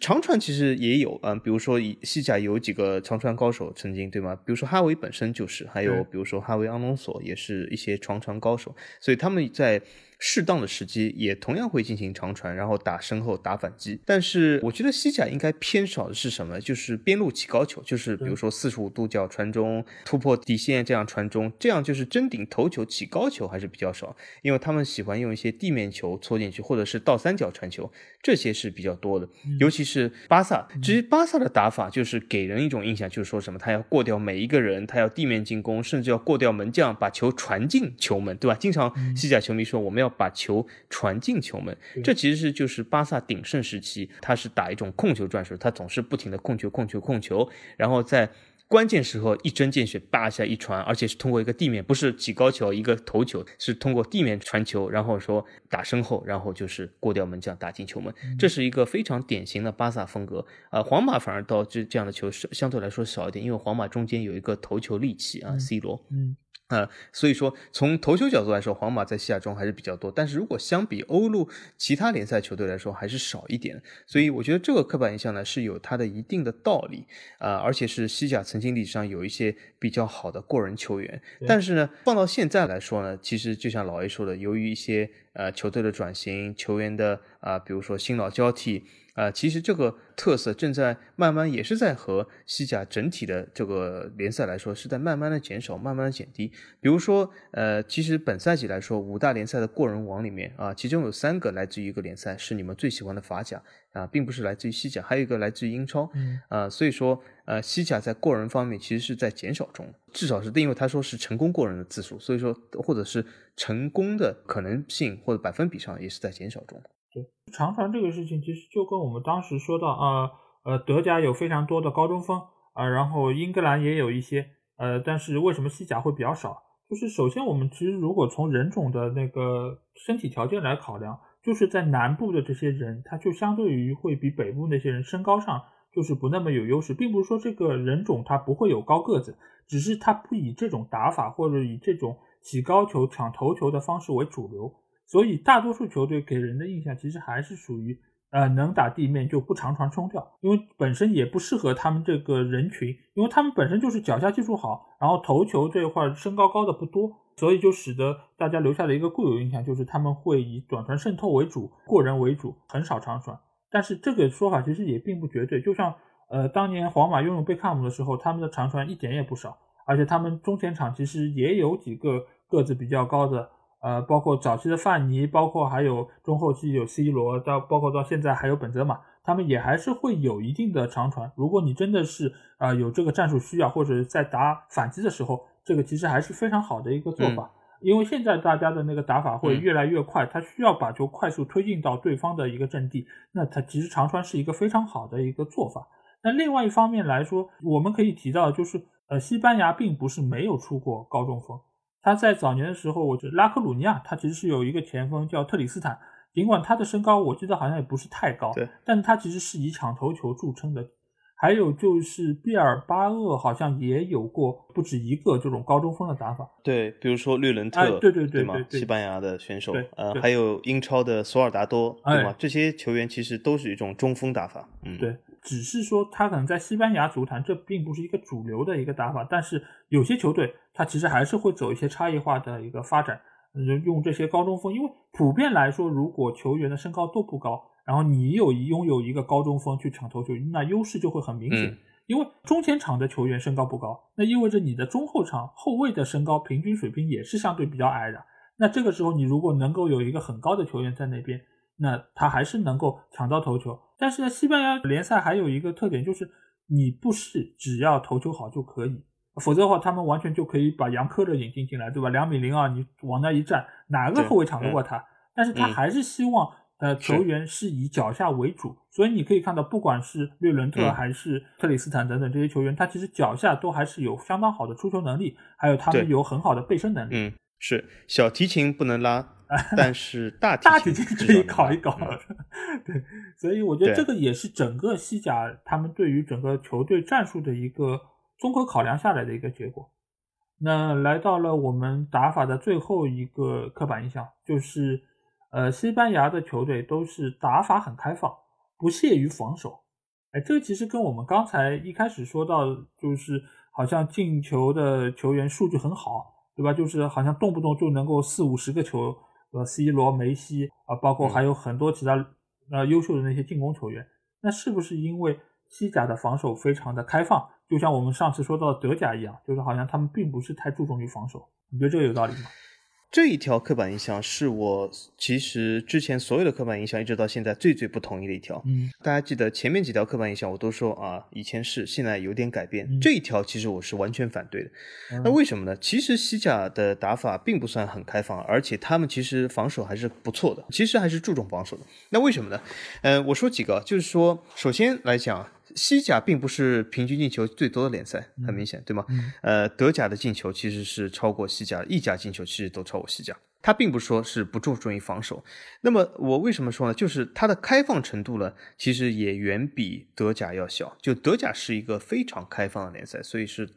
长传其实也有，嗯，比如说西甲有几个长传高手，曾经对吗？比如说哈维本身就是，还有比如说哈维·阿隆索也是一些长传高手，所以他们在。适当的时机也同样会进行长传，然后打身后打反击。但是我觉得西甲应该偏少的是什么？就是边路起高球，就是比如说四十五度角传中、突破底线这样传中，这样就是真顶头球起高球还是比较少，因为他们喜欢用一些地面球搓进去，或者是倒三角传球，这些是比较多的。尤其是巴萨，其实巴萨的打法就是给人一种印象，就是说什么他要过掉每一个人，他要地面进攻，甚至要过掉门将，把球传进球门，对吧？经常西甲球迷说我们要把球传进球门，这其实是就是巴萨鼎盛时期，他是打一种控球战术，他总是不停的控球、控球、控球，然后在。关键时候一针见血，叭一下一传，而且是通过一个地面，不是起高球一个头球，是通过地面传球，然后说打身后，然后就是过掉门将打进球门，这是一个非常典型的巴萨风格。呃，皇马反而到这这样的球是相对来说少一点，因为皇马中间有一个头球利器啊，C 罗。嗯。呃，所以说从头球角度来说，皇马在西甲中还是比较多。但是如果相比欧陆其他联赛球队来说，还是少一点。所以我觉得这个刻板印象呢是有它的一定的道理啊，而且是西甲曾经历史上有一些比较好的过人球员。但是呢，放到现在来说呢，其实就像老 A 说的，由于一些呃球队的转型，球员的啊，比如说新老交替。啊，其实这个特色正在慢慢也是在和西甲整体的这个联赛来说，是在慢慢的减少，慢慢的减低。比如说，呃，其实本赛季来说，五大联赛的过人王里面啊，其中有三个来自于一个联赛，是你们最喜欢的法甲啊，并不是来自于西甲，还有一个来自于英超。嗯，啊，所以说，呃，西甲在过人方面其实是在减少中，至少是因为他说是成功过人的次数，所以说或者是成功的可能性或者百分比上也是在减少中。对长传这个事情，其实就跟我们当时说到，呃呃，德甲有非常多的高中锋啊，然后英格兰也有一些，呃，但是为什么西甲会比较少？就是首先我们其实如果从人种的那个身体条件来考量，就是在南部的这些人，他就相对于会比北部那些人身高上就是不那么有优势，并不是说这个人种他不会有高个子，只是他不以这种打法或者以这种起高球抢头球的方式为主流。所以大多数球队给人的印象其实还是属于，呃，能打地面就不长传冲吊，因为本身也不适合他们这个人群，因为他们本身就是脚下技术好，然后头球这一块身高高的不多，所以就使得大家留下的一个固有印象就是他们会以短传渗透为主，过人为主，很少长传。但是这个说法其实也并不绝对，就像呃当年皇马拥有贝克汉姆的时候，他们的长传一点也不少，而且他们中前场其实也有几个个子比较高的。呃，包括早期的范尼，包括还有中后期有 C 罗，到包括到现在还有本泽马，他们也还是会有一定的长传。如果你真的是啊有这个战术需要，或者在打反击的时候，这个其实还是非常好的一个做法。因为现在大家的那个打法会越来越快，他需要把球快速推进到对方的一个阵地，那他其实长传是一个非常好的一个做法。那另外一方面来说，我们可以提到就是，呃，西班牙并不是没有出过高中锋。他在早年的时候，我觉得拉科鲁尼亚他其实是有一个前锋叫特里斯坦，尽管他的身高我记得好像也不是太高，对，但他其实是以抢头球著称的。还有就是毕尔巴鄂好像也有过不止一个这种高中锋的打法，对，比如说绿伦特，对对对对西班牙的选手，呃，还有英超的索尔达多，对吗？这些球员其实都是一种中锋打法，嗯，对。只是说他可能在西班牙足坛，这并不是一个主流的一个打法。但是有些球队，他其实还是会走一些差异化的一个发展，用用这些高中锋。因为普遍来说，如果球员的身高都不高，然后你有拥有一个高中锋去抢头球，那优势就会很明显。因为中前场的球员身高不高，那意味着你的中后场后卫的身高平均水平也是相对比较矮的。那这个时候，你如果能够有一个很高的球员在那边，那他还是能够抢到头球。但是呢，西班牙联赛还有一个特点，就是你不是只要投球好就可以，否则的话，他们完全就可以把杨科勒引进进来，对吧？两米零二，你往那一站，哪个后卫抢得过他？但是他还是希望呃球员是以脚下为主，所以你可以看到，不管是略伦特还是特里斯坦等等这些球员，他其实脚下都还是有相当好的出球能力，还有他们有很好的背身能力。嗯，是小提琴不能拉。但是大大提琴可以搞一搞，对，所以我觉得这个也是整个西甲他们对于整个球队战术的一个综合考量下来的一个结果。那来到了我们打法的最后一个刻板印象，就是呃，西班牙的球队都是打法很开放，不屑于防守。哎，这个其实跟我们刚才一开始说到，就是好像进球的球员数据很好，对吧？就是好像动不动就能够四五十个球。呃 C 罗、梅西啊，包括还有很多其他呃优秀的那些进攻球员。那是不是因为西甲的防守非常的开放，就像我们上次说到德甲一样，就是好像他们并不是太注重于防守？你觉得这个有道理吗？这一条刻板印象是我其实之前所有的刻板印象一直到现在最最不同意的一条。嗯，大家记得前面几条刻板印象我都说啊，以前是，现在有点改变。这一条其实我是完全反对的。那为什么呢？其实西甲的打法并不算很开放，而且他们其实防守还是不错的，其实还是注重防守的。那为什么呢？呃，我说几个，就是说，首先来讲。西甲并不是平均进球最多的联赛，很明显，对吗？呃，德甲的进球其实是超过西甲，意甲进球其实都超过西甲。他并不说是不注重于防守。那么我为什么说呢？就是它的开放程度呢，其实也远比德甲要小。就德甲是一个非常开放的联赛，所以是。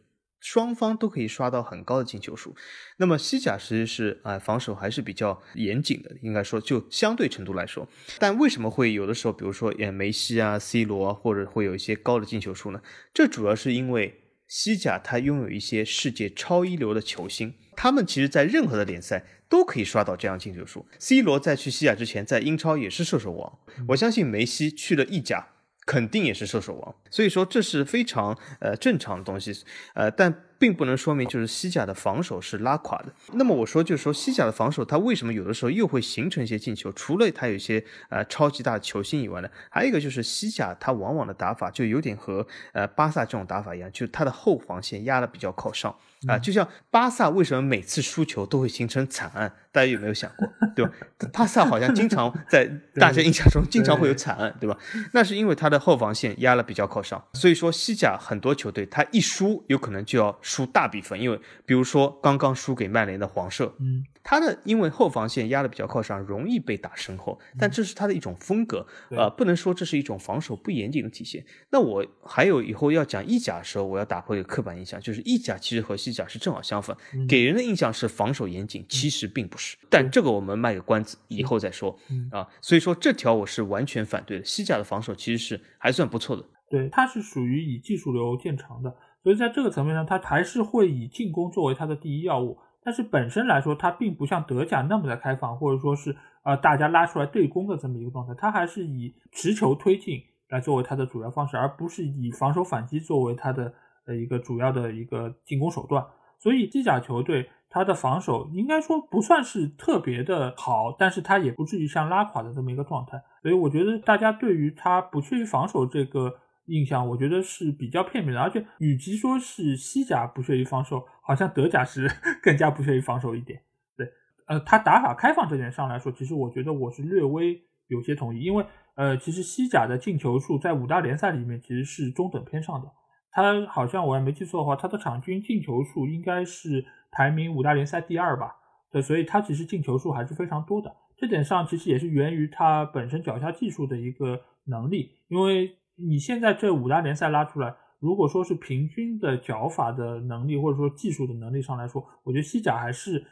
双方都可以刷到很高的进球数，那么西甲其实是啊防守还是比较严谨的，应该说就相对程度来说。但为什么会有的时候，比如说演梅西啊、C 罗，或者会有一些高的进球数呢？这主要是因为西甲它拥有一些世界超一流的球星，他们其实在任何的联赛都可以刷到这样进球数。C 罗在去西甲之前，在英超也是射手王，我相信梅西去了意甲。肯定也是射手王，所以说这是非常呃正常的东西，呃，但并不能说明就是西甲的防守是拉垮的。那么我说就是说西甲的防守它为什么有的时候又会形成一些进球？除了它有一些呃超级大的球星以外呢，还有一个就是西甲它往往的打法就有点和呃巴萨这种打法一样，就是它的后防线压的比较靠上。啊，就像巴萨为什么每次输球都会形成惨案？大家有没有想过，对吧？巴萨好像经常 在大家印象中经常会有惨案，对吧？那是因为他的后防线压了比较靠上。所以说西甲很多球队他一输，有可能就要输大比分，因为比如说刚刚输给曼联的黄社，嗯。他的因为后防线压的比较靠上，容易被打身后，但这是他的一种风格，呃，不能说这是一种防守不严谨的体现。那我还有以后要讲意甲的时候，我要打破一个刻板印象，就是意甲其实和西甲是正好相反，给人的印象是防守严谨，其实并不是。但这个我们卖个关子，以后再说啊。所以说这条我是完全反对的。西甲的防守其实是还算不错的，对，它是属于以技术流见长的，所以在这个层面上，它还是会以进攻作为它的第一要务。但是本身来说，它并不像德甲那么的开放，或者说是呃大家拉出来对攻的这么一个状态，它还是以持球推进来作为它的主要方式，而不是以防守反击作为它的呃一个主要的一个进攻手段。所以西甲球队他的防守应该说不算是特别的好，但是他也不至于像拉垮的这么一个状态。所以我觉得大家对于他不去防守这个。印象我觉得是比较片面的，而且与其说是西甲不屑于防守，好像德甲是 更加不屑于防守一点。对，呃，他打法开放这点上来说，其实我觉得我是略微有些同意，因为呃，其实西甲的进球数在五大联赛里面其实是中等偏上的，他好像我也没记错的话，他的场均进球数应该是排名五大联赛第二吧？对，所以他其实进球数还是非常多的，这点上其实也是源于他本身脚下技术的一个能力，因为。你现在这五大联赛拉出来，如果说是平均的脚法的能力，或者说技术的能力上来说，我觉得西甲还是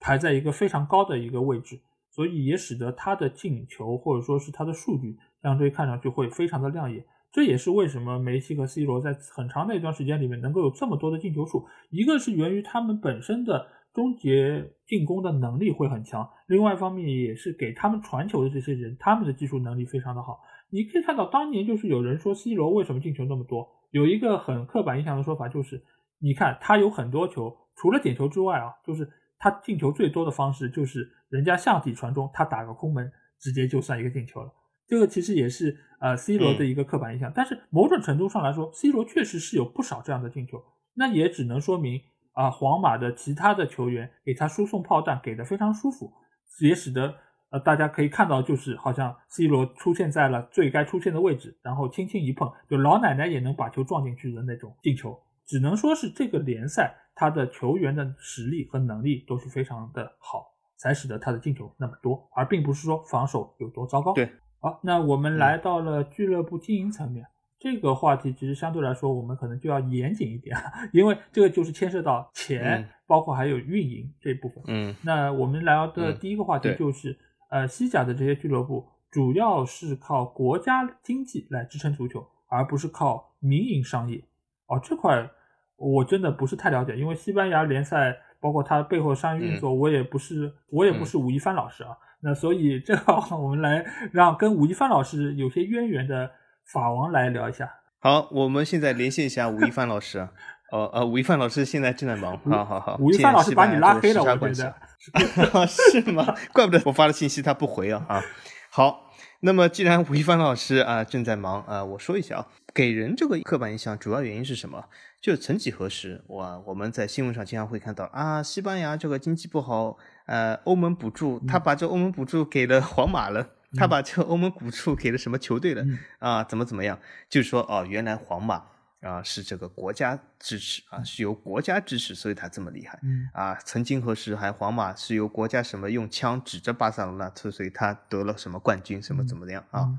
排在一个非常高的一个位置，所以也使得他的进球或者说是他的数据相对看上去会非常的亮眼。这也是为什么梅西和 C 罗在很长的一段时间里面能够有这么多的进球数，一个是源于他们本身的终结进攻的能力会很强，另外一方面也是给他们传球的这些人，他们的技术能力非常的好。你可以看到，当年就是有人说 C 罗为什么进球那么多，有一个很刻板印象的说法就是，你看他有很多球，除了点球之外啊，就是他进球最多的方式就是人家向底传中，他打个空门，直接就算一个进球了。这个其实也是呃 C 罗的一个刻板印象，但是某种程度上来说，C 罗确实是有不少这样的进球，那也只能说明啊，皇马的其他的球员给他输送炮弹给的非常舒服，也使得。呃，大家可以看到，就是好像 C 罗出现在了最该出现的位置，然后轻轻一碰，就老奶奶也能把球撞进去的那种进球。只能说是这个联赛他的球员的实力和能力都是非常的好，才使得他的进球那么多，而并不是说防守有多糟糕。对，好，那我们来到了俱乐部经营层面，这个话题其实相对来说我们可能就要严谨一点，因为这个就是牵涉到钱，包括还有运营这一部分。嗯，那我们来到的第一个话题就是。呃，西甲的这些俱乐部主要是靠国家经济来支撑足球，而不是靠民营商业。哦，这块我真的不是太了解，因为西班牙联赛包括它背后商业运作，我也不是我也不是吴亦凡老师啊。那所以正好 我们来让跟吴亦凡老师有些渊源的法王来聊一下。好，我们现在连线一下吴亦凡老师。哦呃，吴亦凡老师现在正在忙。好好好，吴亦凡老师把你拉黑了，我觉得。是吗？怪不得我发的信息他不回啊啊！好，那么既然吴亦凡老师啊正在忙啊，我说一下啊，给人这个刻板印象主要原因是什么？就曾几何时，我我们在新闻上经常会看到啊，西班牙这个经济不好，呃，欧盟补助，他把这欧盟补助给了皇马了，他把这欧盟补助给了什么球队了啊？怎么怎么样？就是说哦，原来皇马。啊，是这个国家支持啊，是由国家支持，所以他这么厉害。嗯啊，曾经何时还皇马是由国家什么用枪指着巴塞罗那，所以他得了什么冠军，什么怎么样啊？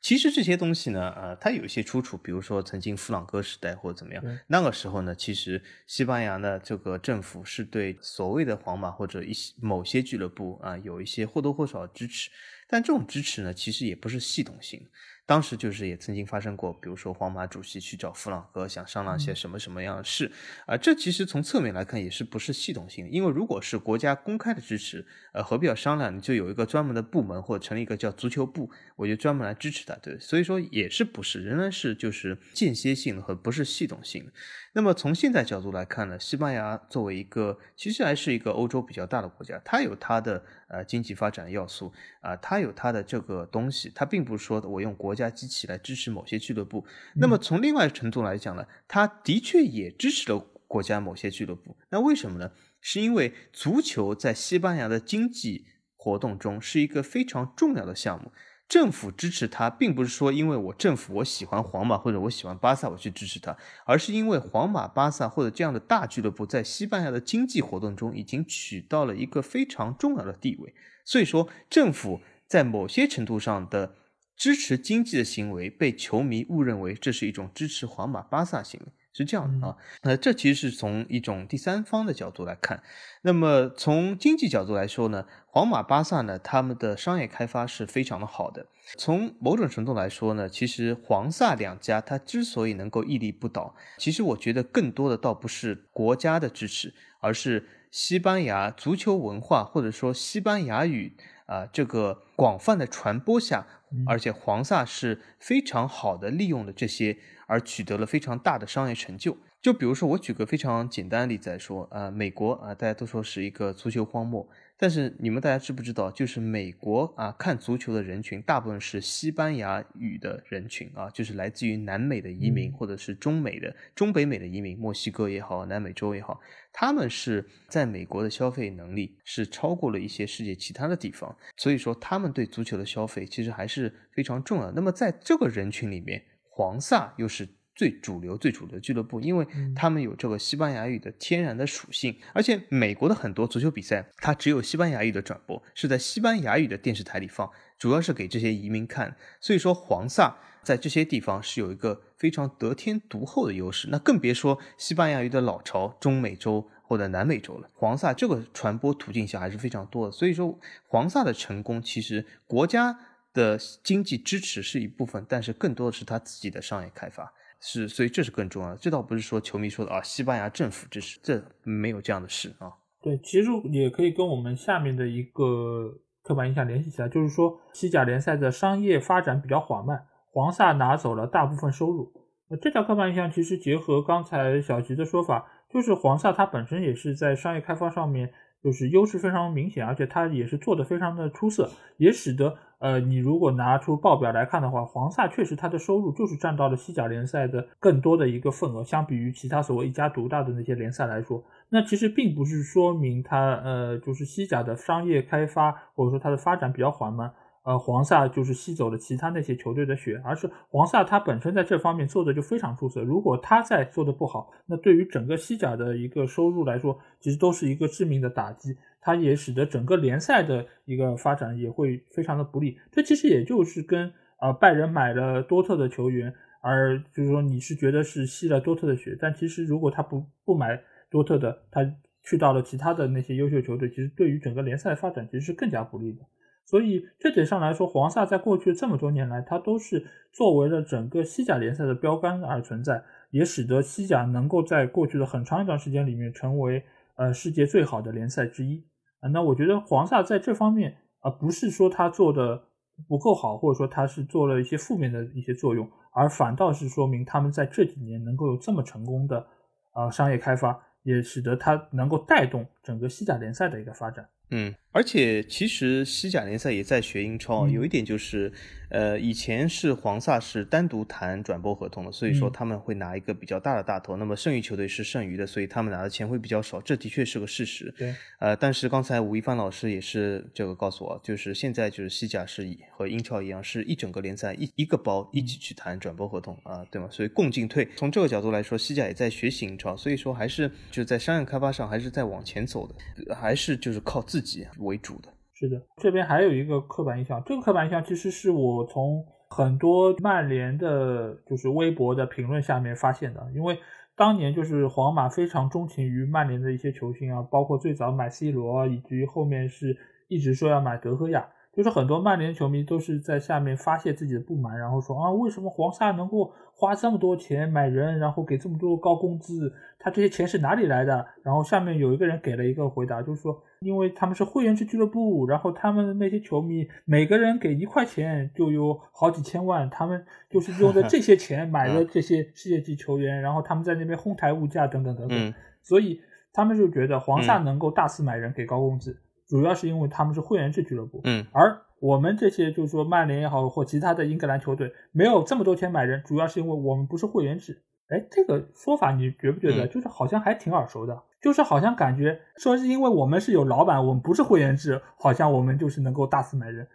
其实这些东西呢，呃，它有一些出处，比如说曾经弗朗哥时代或者怎么样，那个时候呢，其实西班牙的这个政府是对所谓的皇马或者一些某些俱乐部啊，有一些或多或少的支持，但这种支持呢，其实也不是系统性。当时就是也曾经发生过，比如说皇马主席去找弗朗哥，想商量些什么什么样的事啊？这其实从侧面来看也是不是系统性，因为如果是国家公开的支持，呃，何必要商量？你就有一个专门的部门或者成立一个叫足球部，我就专门来支持他，对。所以说也是不是，仍然是就是间歇性的和不是系统性的。那么从现在角度来看呢，西班牙作为一个其实还是一个欧洲比较大的国家，它有它的。呃，经济发展要素啊，它有它的这个东西，它并不是说我用国家机器来支持某些俱乐部。那么从另外程度来讲呢，它的确也支持了国家某些俱乐部。那为什么呢？是因为足球在西班牙的经济活动中是一个非常重要的项目。政府支持它，并不是说因为我政府我喜欢皇马或者我喜欢巴萨我去支持他，而是因为皇马、巴萨或者这样的大俱乐部在西班牙的经济活动中已经取到了一个非常重要的地位。所以说，政府在某些程度上的支持经济的行为，被球迷误认为这是一种支持皇马、巴萨行为。是这样的啊，那这其实是从一种第三方的角度来看。那么从经济角度来说呢，皇马、巴萨呢，他们的商业开发是非常的好的。从某种程度来说呢，其实皇萨两家它之所以能够屹立不倒，其实我觉得更多的倒不是国家的支持，而是西班牙足球文化或者说西班牙语啊这个广泛的传播下，而且黄萨是非常好的利用了这些。而取得了非常大的商业成就。就比如说，我举个非常简单的例子来说，呃，美国啊，大家都说是一个足球荒漠。但是你们大家知不知道，就是美国啊，看足球的人群大部分是西班牙语的人群啊，就是来自于南美的移民或者是中美的、中北美的移民，墨西哥也好，南美洲也好，他们是在美国的消费能力是超过了一些世界其他的地方。所以说，他们对足球的消费其实还是非常重要。那么在这个人群里面，黄萨又是最主流、最主流俱乐部，因为他们有这个西班牙语的天然的属性，而且美国的很多足球比赛，它只有西班牙语的转播，是在西班牙语的电视台里放，主要是给这些移民看。所以说，黄萨在这些地方是有一个非常得天独厚的优势。那更别说西班牙语的老巢中美洲或者南美洲了。黄萨这个传播途径下还是非常多的。所以说，黄萨的成功其实国家。的经济支持是一部分，但是更多的是他自己的商业开发，是所以这是更重要的。这倒不是说球迷说的啊，西班牙政府支持，这没有这样的事啊。对，其实也可以跟我们下面的一个刻板印象联系起来，就是说西甲联赛的商业发展比较缓慢，黄萨拿走了大部分收入。那这条刻板印象其实结合刚才小吉的说法，就是黄萨它本身也是在商业开发上面就是优势非常明显，而且它也是做的非常的出色，也使得。呃，你如果拿出报表来看的话，黄萨确实它的收入就是占到了西甲联赛的更多的一个份额，相比于其他所谓一家独大的那些联赛来说，那其实并不是说明它呃就是西甲的商业开发或者说它的发展比较缓慢。呃，黄萨就是吸走了其他那些球队的血，而是黄萨他本身在这方面做的就非常出色。如果他在做的不好，那对于整个西甲的一个收入来说，其实都是一个致命的打击。他也使得整个联赛的一个发展也会非常的不利。这其实也就是跟呃拜仁买了多特的球员，而就是说你是觉得是吸了多特的血，但其实如果他不不买多特的，他去到了其他的那些优秀球队，其实对于整个联赛发展其实是更加不利的。所以这点上来说，黄萨在过去这么多年来，它都是作为了整个西甲联赛的标杆而存在，也使得西甲能够在过去的很长一段时间里面成为呃世界最好的联赛之一啊。那我觉得黄萨在这方面啊，不是说他做的不够好，或者说他是做了一些负面的一些作用，而反倒是说明他们在这几年能够有这么成功的啊商业开发，也使得他能够带动整个西甲联赛的一个发展。嗯，而且其实西甲联赛也在学英超，有一点就是。呃，以前是黄萨是单独谈转播合同的，所以说他们会拿一个比较大的大头。那么剩余球队是剩余的，所以他们拿的钱会比较少，这的确是个事实。对，呃，但是刚才吴一帆老师也是这个告诉我，就是现在就是西甲是和英超一样，是一整个联赛一一个包一起去谈转播合同啊，对吗？所以共进退。从这个角度来说，西甲也在学习英超，所以说还是就是在商业开发上还是在往前走的，还是就是靠自自己为主的。是的，这边还有一个刻板印象，这个刻板印象其实是我从很多曼联的，就是微博的评论下面发现的。因为当年就是皇马非常钟情于曼联的一些球星啊，包括最早买 C 罗，以及后面是一直说要买德赫亚。就是很多曼联球迷都是在下面发泄自己的不满，然后说啊，为什么黄萨能够花这么多钱买人，然后给这么多高工资，他这些钱是哪里来的？然后下面有一个人给了一个回答，就是说，因为他们是会员制俱乐部，然后他们的那些球迷每个人给一块钱就有好几千万，他们就是用的这些钱 买了这些世界级球员，然后他们在那边哄抬物价等等等等，所以他们就觉得黄萨能够大肆买人给高工资。主要是因为他们是会员制俱乐部，嗯，而我们这些就是说曼联也好或其他的英格兰球队没有这么多钱买人，主要是因为我们不是会员制。哎，这个说法你觉不觉得就是好像还挺耳熟的？就是好像感觉说是因为我们是有老板，我们不是会员制，好像我们就是能够大肆买人。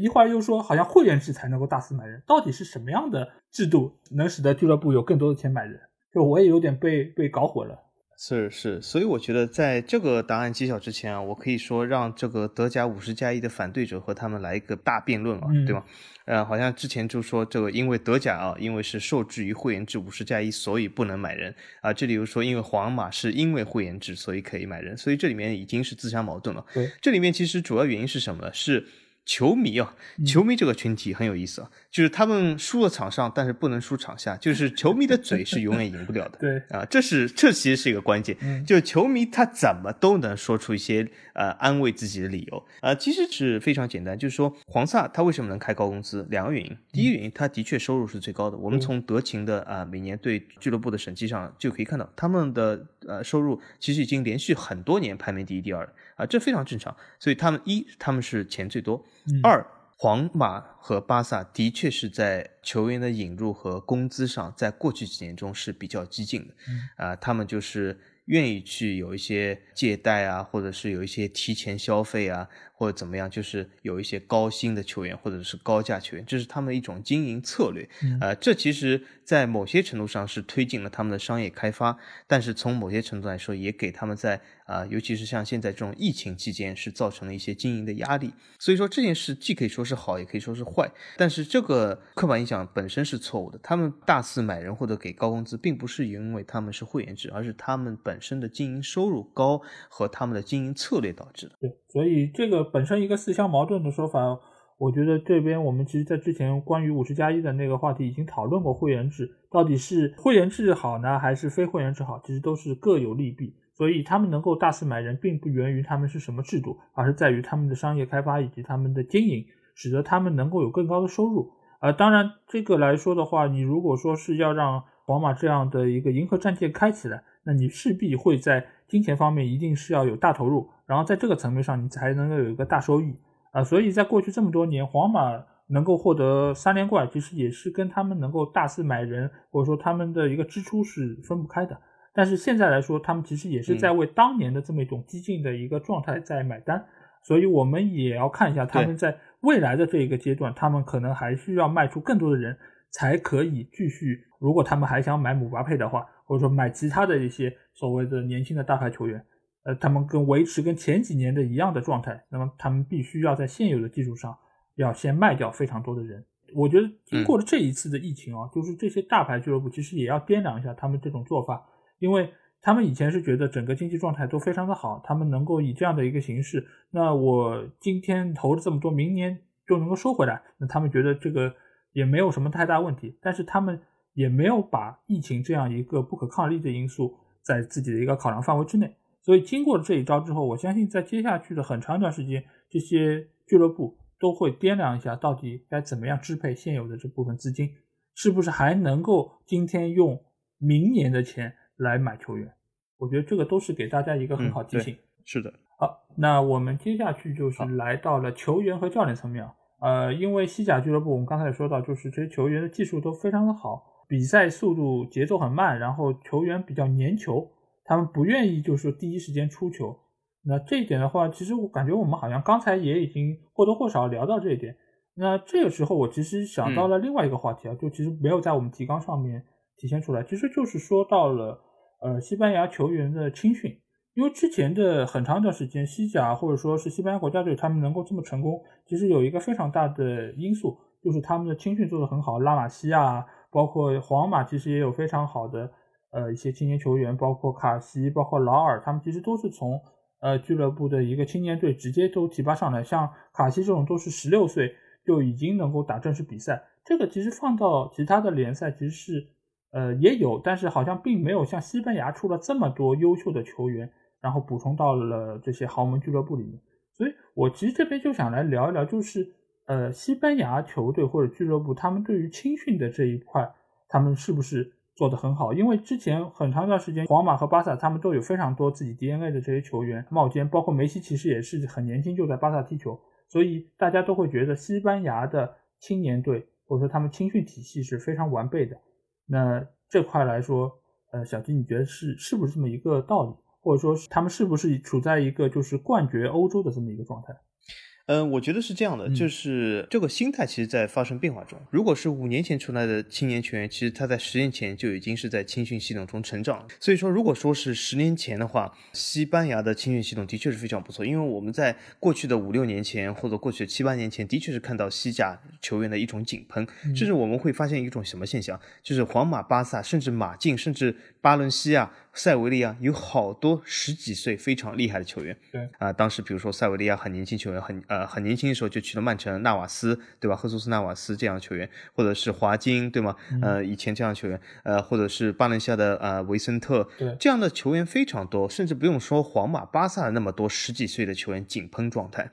一会儿又说好像会员制才能够大肆买人，到底是什么样的制度能使得俱乐部有更多的钱买人？就我也有点被被搞混了。是是，所以我觉得在这个答案揭晓之前啊，我可以说让这个德甲五十加一的反对者和他们来一个大辩论啊，对吗？呃，好像之前就说这个因为德甲啊，因为是受制于会员制五十加一，所以不能买人啊。这里又说因为皇马是因为会员制，所以可以买人，所以这里面已经是自相矛盾了。对，这里面其实主要原因是什么呢？是。球迷啊，球迷这个群体很有意思啊，就是他们输了场上，但是不能输场下，就是球迷的嘴是永远赢不了的。对啊，这是这其实是一个关键，就是球迷他怎么都能说出一些呃安慰自己的理由啊，其实是非常简单，就是说黄萨他为什么能开高工资？两个原因，第一原因他的确收入是最高的，我们从德勤的啊每年对俱乐部的审计上就可以看到，他们的呃收入其实已经连续很多年排名第一、第二了。啊，这非常正常，所以他们一他们是钱最多，二皇马和巴萨的确是在球员的引入和工资上，在过去几年中是比较激进的，啊，他们就是愿意去有一些借贷啊，或者是有一些提前消费啊。或者怎么样，就是有一些高薪的球员，或者是高价球员，这是他们一种经营策略。呃，这其实，在某些程度上是推进了他们的商业开发，但是从某些程度来说，也给他们在啊，尤其是像现在这种疫情期间，是造成了一些经营的压力。所以说这件事既可以说是好，也可以说是坏。但是这个刻板印象本身是错误的。他们大肆买人或者给高工资，并不是因为他们是会员制，而是他们本身的经营收入高和他们的经营策略导致的。对，所以这个。本身一个自相矛盾的说法，我觉得这边我们其实，在之前关于五十加一的那个话题已经讨论过会员制到底是会员制好呢，还是非会员制好，其实都是各有利弊。所以他们能够大肆买人，并不源于他们是什么制度，而是在于他们的商业开发以及他们的经营，使得他们能够有更高的收入。呃，当然这个来说的话，你如果说是要让皇马这样的一个银河战舰开起来，那你势必会在金钱方面一定是要有大投入。然后在这个层面上，你才能够有一个大收益啊！所以在过去这么多年，皇马能够获得三连冠，其实也是跟他们能够大肆买人，或者说他们的一个支出是分不开的。但是现在来说，他们其实也是在为当年的这么一种激进的一个状态在买单。所以我们也要看一下他们在未来的这一个阶段，他们可能还需要卖出更多的人，才可以继续。如果他们还想买姆巴佩的话，或者说买其他的一些所谓的年轻的大牌球员。呃，他们跟维持跟前几年的一样的状态，那么他们必须要在现有的基础上，要先卖掉非常多的人。我觉得经过了这一次的疫情啊，就是这些大牌俱乐部其实也要掂量一下他们这种做法，因为他们以前是觉得整个经济状态都非常的好，他们能够以这样的一个形式，那我今天投了这么多，明年就能够收回来，那他们觉得这个也没有什么太大问题，但是他们也没有把疫情这样一个不可抗力的因素在自己的一个考量范围之内。所以经过了这一招之后，我相信在接下去的很长一段时间，这些俱乐部都会掂量一下，到底该怎么样支配现有的这部分资金，是不是还能够今天用明年的钱来买球员？我觉得这个都是给大家一个很好提醒。是的。好，那我们接下去就是来到了球员和教练层面啊。呃，因为西甲俱乐部，我们刚才也说到，就是这些球员的技术都非常的好，比赛速度节奏很慢，然后球员比较粘球，他们不愿意就是说第一时间出球。那这一点的话，其实我感觉我们好像刚才也已经或多或少聊到这一点。那这个时候，我其实想到了另外一个话题啊，就其实没有在我们提纲上面体现出来，其实就是说到了呃西班牙球员的青训。因为之前的很长一段时间，西甲或者说是西班牙国家队，他们能够这么成功，其实有一个非常大的因素，就是他们的青训做得很好。拉玛西亚，包括皇马，其实也有非常好的呃一些青年球员，包括卡西，包括劳尔，他们其实都是从呃俱乐部的一个青年队直接都提拔上来。像卡西这种都是十六岁就已经能够打正式比赛，这个其实放到其他的联赛其实是呃也有，但是好像并没有像西班牙出了这么多优秀的球员。然后补充到了这些豪门俱乐部里面，所以我其实这边就想来聊一聊，就是呃，西班牙球队或者俱乐部他们对于青训的这一块，他们是不是做得很好？因为之前很长一段时间，皇马和巴萨他们都有非常多自己 DNA 的这些球员冒尖，包括梅西其实也是很年轻就在巴萨踢球，所以大家都会觉得西班牙的青年队或者说他们青训体系是非常完备的。那这块来说，呃，小金你觉得是是不是这么一个道理？或者说，他们是不是处在一个就是冠绝欧洲的这么一个状态？嗯，我觉得是这样的，就是这个心态其实在发生变化中。如果是五年前出来的青年球员，其实他在十年前就已经是在青训系统中成长了。所以说，如果说是十年前的话，西班牙的青训系统的确是非常不错。因为我们在过去的五六年前或者过去的七八年前，的确是看到西甲球员的一种井喷，甚至我们会发现一种什么现象，就是皇马、巴萨，甚至马竞，甚至巴伦西亚。塞维利亚有好多十几岁非常厉害的球员，对啊，当时比如说塞维利亚很年轻球员，很呃很年轻的时候就去了曼城，纳瓦斯对吧？赫苏斯纳瓦斯这样的球员，或者是华金对吗？呃，以前这样的球员，呃，或者是巴伦西亚的呃维森特，对这样的球员非常多，甚至不用说皇马、巴萨的那么多十几岁的球员井喷状态。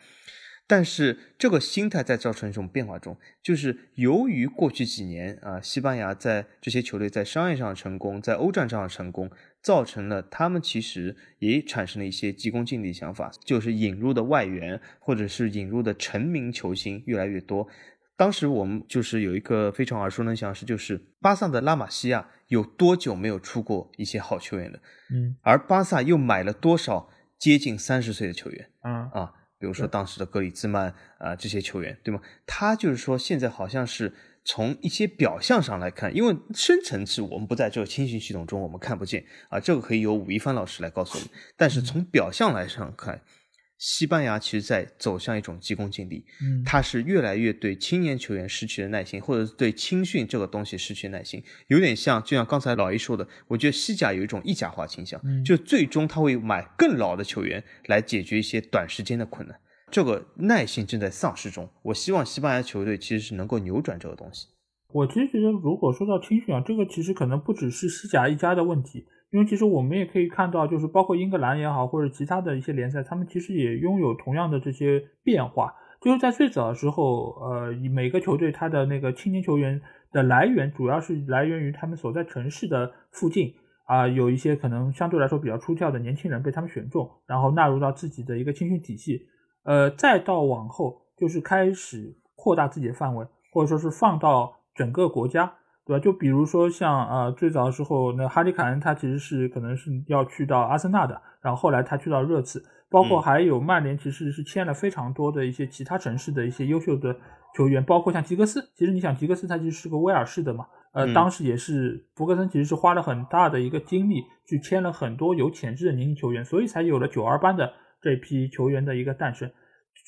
但是这个心态在造成一种变化中，就是由于过去几年啊，西班牙在这些球队在商业上的成功，在欧战上的成功，造成了他们其实也产生了一些急功近利想法，就是引入的外援或者是引入的成名球星越来越多。当时我们就是有一个非常耳熟能详是，就是巴萨的拉玛西亚有多久没有出过一些好球员了？嗯，而巴萨又买了多少接近三十岁的球员？嗯啊。比如说当时的格里兹曼啊，这些球员，对吗？他就是说，现在好像是从一些表象上来看，因为深层次我们不在这个青训系统中，我们看不见啊，这个可以由武一帆老师来告诉我们。但是从表象来上看。西班牙其实在走向一种急功近利，嗯，他是越来越对青年球员失去了耐心，或者是对青训这个东西失去耐心，有点像，就像刚才老一说的，我觉得西甲有一种意甲化倾向，就最终他会买更老的球员来解决一些短时间的困难，这个耐心正在丧失中。我希望西班牙球队其实是能够扭转这个东西。我其实觉得，如果说到青训啊，这个其实可能不只是西甲一家的问题。因为其实我们也可以看到，就是包括英格兰也好，或者其他的一些联赛，他们其实也拥有同样的这些变化。就是在最早的时候，呃，每个球队它的那个青年球员的来源，主要是来源于他们所在城市的附近啊，有一些可能相对来说比较出挑的年轻人被他们选中，然后纳入到自己的一个青训体系。呃，再到往后，就是开始扩大自己的范围，或者说是放到整个国家。对吧？就比如说像呃最早的时候，那哈里凯恩他其实是可能是要去到阿森纳的，然后后来他去到热刺，包括还有曼联其实是签了非常多的一些其他城市的一些优秀的球员，包括像吉格斯。其实你想，吉格斯他其实是个威尔士的嘛，呃，当时也是福格森其实是花了很大的一个精力去签了很多有潜质的年轻球员，所以才有了九二班的这批球员的一个诞生。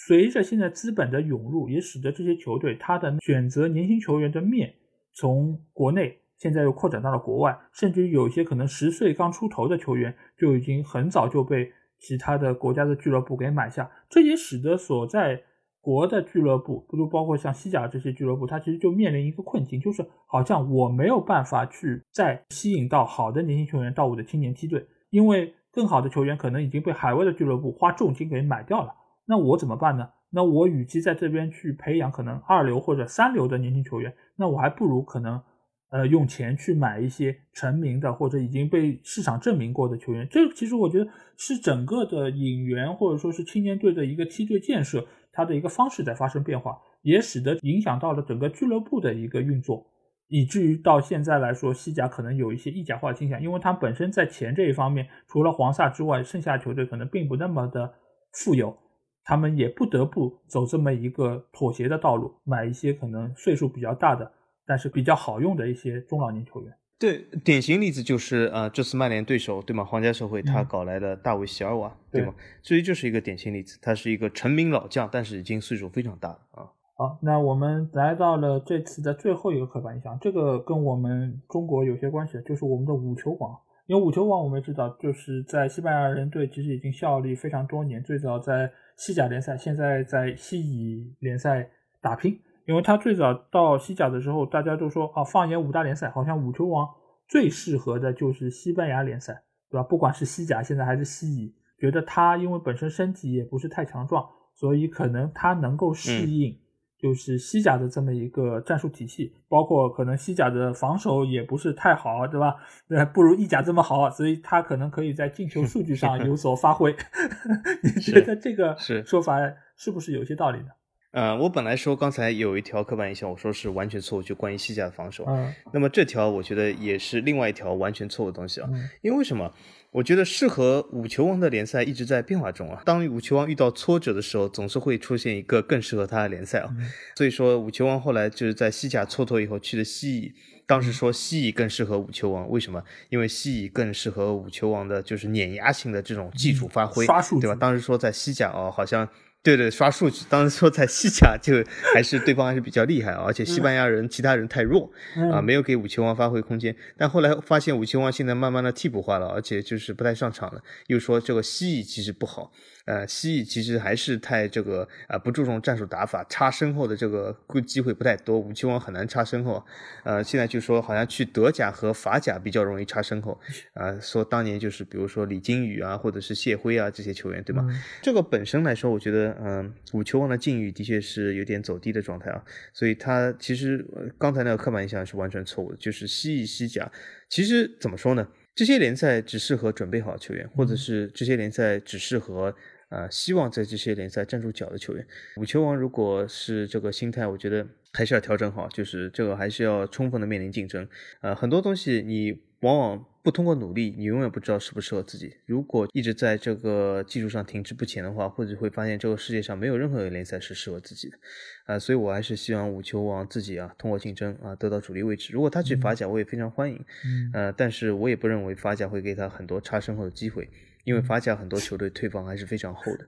随着现在资本的涌入，也使得这些球队他的选择年轻球员的面。从国内现在又扩展到了国外，甚至有一些可能十岁刚出头的球员就已经很早就被其他的国家的俱乐部给买下，这也使得所在国的俱乐部，不就包括像西甲这些俱乐部，它其实就面临一个困境，就是好像我没有办法去再吸引到好的年轻球员到我的青年梯队，因为更好的球员可能已经被海外的俱乐部花重金给买掉了，那我怎么办呢？那我与其在这边去培养可能二流或者三流的年轻球员，那我还不如可能，呃，用钱去买一些成名的或者已经被市场证明过的球员。这其实我觉得是整个的引援或者说是青年队的一个梯队建设，它的一个方式在发生变化，也使得影响到了整个俱乐部的一个运作，以至于到现在来说，西甲可能有一些意甲化倾向，因为它本身在钱这一方面，除了黄萨之外，剩下球队可能并不那么的富有。他们也不得不走这么一个妥协的道路，买一些可能岁数比较大的，但是比较好用的一些中老年球员。对，典型例子就是呃，这次曼联对手对吗？皇家社会他搞来的大卫席尔瓦，对吗？所以就是一个典型例子，他是一个成名老将，但是已经岁数非常大了啊。好，那我们来到了这次的最后一个刻板印象，这个跟我们中国有些关系，就是我们的五球王。因为五球王我们也知道，就是在西班牙人队其实已经效力非常多年，最早在。西甲联赛现在在西乙联赛打拼，因为他最早到西甲的时候，大家都说啊，放眼五大联赛，好像五球王最适合的就是西班牙联赛，对吧？不管是西甲现在还是西乙，觉得他因为本身身体也不是太强壮，所以可能他能够适应。就是西甲的这么一个战术体系，包括可能西甲的防守也不是太好，对吧？呃，不如意甲这么好，所以他可能可以在进球数据上有所发挥。你觉得这个说法是不是有些道理呢？呃，我本来说刚才有一条刻板印象，我说是完全错误，就关于西甲的防守。嗯，那么这条我觉得也是另外一条完全错误的东西啊。因为什么？我觉得适合五球王的联赛一直在变化中啊。当五球王遇到挫折的时候，总是会出现一个更适合他的联赛啊。所以说，五球王后来就是在西甲蹉跎以后去的西乙。当时说西乙更适合五球王，为什么？因为西乙更适合五球王的就是碾压性的这种技术发挥，对吧？当时说在西甲哦，好像。对对，刷数据。当时说在西甲就还是对方还是比较厉害，而且西班牙人其他人太弱啊，没有给武球王发挥空间。但后来发现武球王现在慢慢的替补化了，而且就是不太上场了，又说这个西乙其实不好。呃，西乙其实还是太这个呃不注重战术打法，插身后的这个机会不太多，武器王很难插身后。呃，现在就说好像去德甲和法甲比较容易插身后。呃，说当年就是比如说李金羽啊，或者是谢辉啊这些球员，对吗？这个本身来说，我觉得嗯，五球王的境遇的确是有点走低的状态啊。所以他其实刚才那个刻板印象是完全错误的，就是西乙、西甲，其实怎么说呢？这些联赛只适合准备好球员，或者是这些联赛只适合。啊，希望在这些联赛站住脚的球员，五球王如果是这个心态，我觉得还是要调整好，就是这个还是要充分的面临竞争。呃，很多东西你往往不通过努力，你永远不知道适不适合自己。如果一直在这个技术上停滞不前的话，或者会发现这个世界上没有任何一个联赛是适合自己的。啊，所以我还是希望五球王自己啊，通过竞争啊，得到主力位置。如果他去法甲，我也非常欢迎。嗯，呃，但是我也不认为法甲会给他很多插身后的机会。因为法甲很多球队退防还是非常厚的，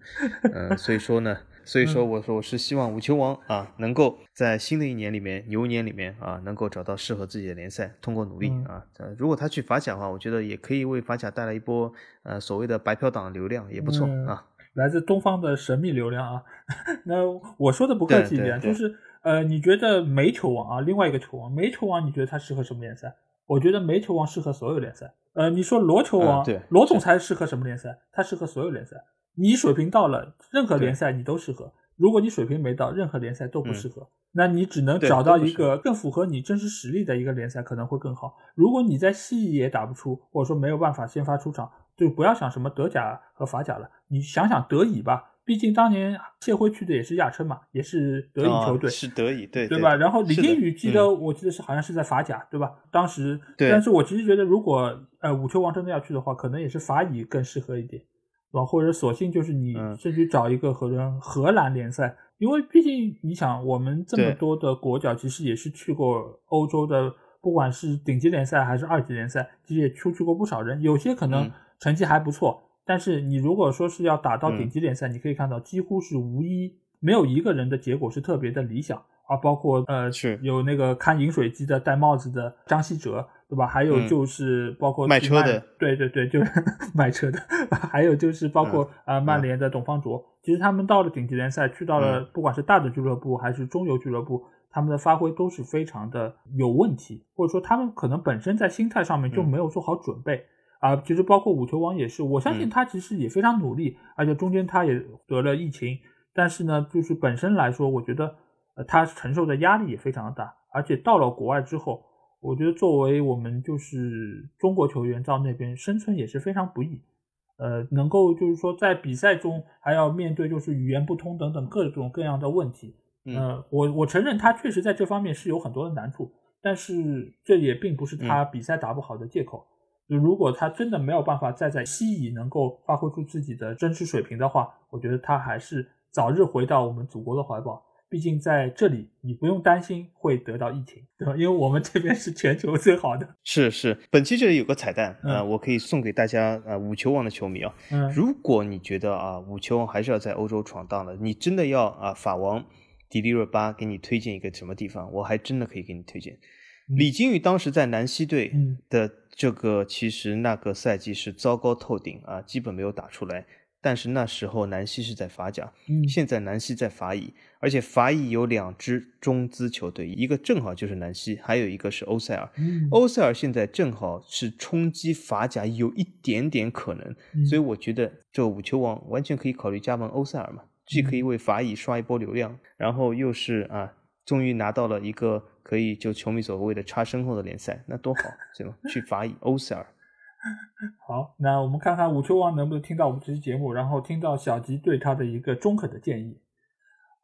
嗯，所以说呢，所以说我说我是希望五球王啊，能够在新的一年里面牛年里面啊，能够找到适合自己的联赛，通过努力啊，如果他去法甲的话，我觉得也可以为法甲带来一波呃所谓的白嫖党流量，也不错啊，来自东方的神秘流量啊。那我说的不客气一点，就是呃，你觉得煤球王啊，另外一个球王煤球王，你觉得他适合什么联赛？我觉得煤球王适合所有联赛。呃，你说罗球王，罗总裁适合什么联赛？他适合所有联赛。你水平到了，任何联赛你都适合。如果你水平没到，任何联赛都不适合。那你只能找到一个更符合你真实实力的一个联赛，可能会更好。如果你在西乙也打不出，或者说没有办法先发出场，就不要想什么德甲和法甲了，你想想德乙吧。毕竟当年谢辉去的也是亚琛嘛，也是德乙球队，是德乙，对对吧？然后李金羽记得我记得是好像是在法甲，对吧？当时，但是我其实觉得，如果呃五球王真的要去的话，可能也是法乙更适合一点，或者索性就是你甚至找一个荷兰荷兰联赛，因为毕竟你想，我们这么多的国脚，其实也是去过欧洲的，不管是顶级联赛还是二级联赛，其实也出去过不少人，有些可能成绩还不错。但是你如果说是要打到顶级联赛，你可以看到几乎是无一没有一个人的结果是特别的理想。啊，包括呃是。有那个看饮水机的戴帽子的张稀哲，对吧？还有就是包括卖车的，对对对，就是 卖车的，还有就是包括啊曼联的董方卓，其实他们到了顶级联赛，去到了不管是大的俱乐部还是中游俱乐部，他们的发挥都是非常的有问题，或者说他们可能本身在心态上面就没有做好准备。啊，其实包括五球王也是，我相信他其实也非常努力，而且中间他也得了疫情，但是呢，就是本身来说，我觉得呃他承受的压力也非常的大，而且到了国外之后，我觉得作为我们就是中国球员到那边生存也是非常不易，呃，能够就是说在比赛中还要面对就是语言不通等等各种各样的问题，呃，我我承认他确实在这方面是有很多的难处，但是这也并不是他比赛打不好的借口。就如果他真的没有办法再在西乙能够发挥出自己的真实水平的话，我觉得他还是早日回到我们祖国的怀抱。毕竟在这里，你不用担心会得到疫情，对吧？因为我们这边是全球最好的。是是，本期这里有个彩蛋啊，我可以送给大家呃，五球王的球迷啊。嗯。如果你觉得啊，五球王还是要在欧洲闯荡的，你真的要啊，法王迪丽热巴给你推荐一个什么地方，我还真的可以给你推荐。李金羽当时在南希队的这个，其实那个赛季是糟糕透顶啊，基本没有打出来。但是那时候南希是在法甲，现在南希在法乙，而且法乙有两支中资球队，一个正好就是南希，还有一个是欧塞尔。欧塞尔现在正好是冲击法甲有一点点可能，所以我觉得这五球王完全可以考虑加盟欧塞尔嘛，既可以为法乙刷一波流量，然后又是啊，终于拿到了一个。可以就球迷所谓的插身后的联赛，那多好，对吗？去法乙欧塞尔。好，那我们看看五球王能不能听到我们这期节目，然后听到小吉对他的一个中肯的建议。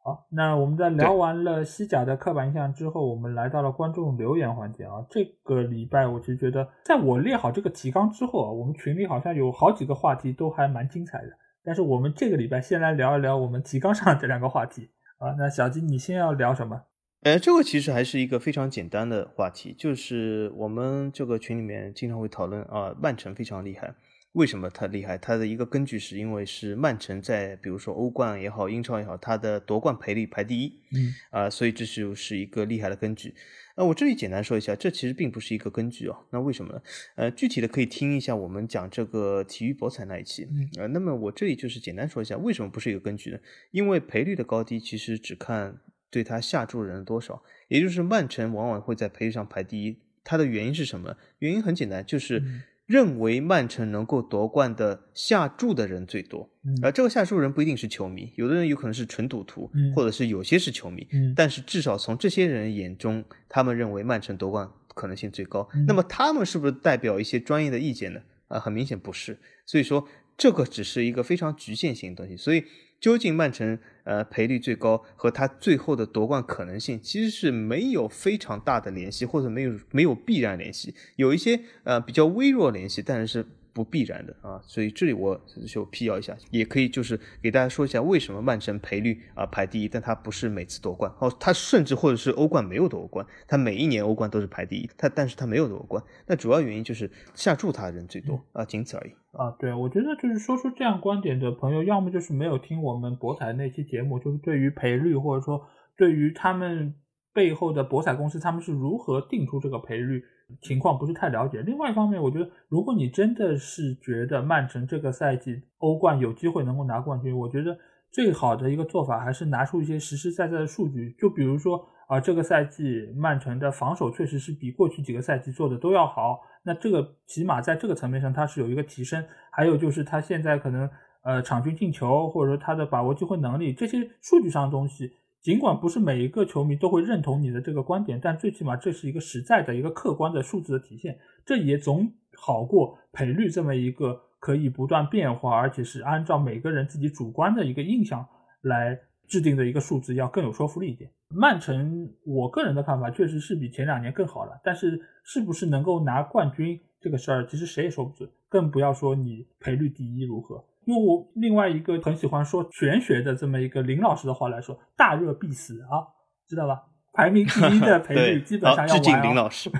好，那我们在聊完了西甲的刻板印象之后，我们来到了观众留言环节啊。这个礼拜我其实觉得，在我列好这个提纲之后啊，我们群里好像有好几个话题都还蛮精彩的。但是我们这个礼拜先来聊一聊我们提纲上这两个话题啊。那小吉，你先要聊什么？呃，这个其实还是一个非常简单的话题，就是我们这个群里面经常会讨论啊，曼城非常厉害，为什么它厉害？它的一个根据是因为是曼城在比如说欧冠也好，英超也好，它的夺冠赔率排第一，嗯，啊，所以这就是一个厉害的根据。那我这里简单说一下，这其实并不是一个根据哦。那为什么呢？呃，具体的可以听一下我们讲这个体育博彩那一期，呃，那么我这里就是简单说一下，为什么不是一个根据呢？因为赔率的高低其实只看。对他下注的人多少，也就是曼城往往会在赔率上排第一。它的原因是什么？原因很简单，就是认为曼城能够夺冠的下注的人最多。而这个下注人不一定是球迷，有的人有可能是纯赌徒，或者是有些是球迷。但是至少从这些人眼中，他们认为曼城夺冠可能性最高。那么他们是不是代表一些专业的意见呢？啊，很明显不是。所以说，这个只是一个非常局限性的东西。所以。究竟曼城呃赔率最高和他最后的夺冠可能性其实是没有非常大的联系，或者没有没有必然联系，有一些呃比较微弱联系，但是。不必然的啊，所以这里我就辟谣一下，也可以就是给大家说一下为什么曼城赔率啊排第一，但他不是每次夺冠哦，他甚至或者是欧冠没有夺冠，他每一年欧冠都是排第一，他但是他没有夺冠，那主要原因就是下注他的人最多啊，仅此而已啊。对，我觉得就是说出这样观点的朋友，要么就是没有听我们博彩那期节目，就是对于赔率或者说对于他们背后的博彩公司他们是如何定出这个赔率。情况不是太了解。另外一方面，我觉得如果你真的是觉得曼城这个赛季欧冠有机会能够拿冠军，我觉得最好的一个做法还是拿出一些实实在在的数据。就比如说啊，这个赛季曼城的防守确实是比过去几个赛季做的都要好。那这个起码在这个层面上它是有一个提升。还有就是他现在可能呃场均进球或者说他的把握机会能力这些数据上的东西。尽管不是每一个球迷都会认同你的这个观点，但最起码这是一个实在的一个客观的数字的体现，这也总好过赔率这么一个可以不断变化，而且是按照每个人自己主观的一个印象来制定的一个数字要更有说服力一点。曼城，我个人的看法确实是比前两年更好了，但是是不是能够拿冠军这个事儿，其实谁也说不准，更不要说你赔率第一如何。用我另外一个很喜欢说玄学的这么一个林老师的话来说，大热必死啊，知道吧？排名第一的 赔率基本上要致敬林老师。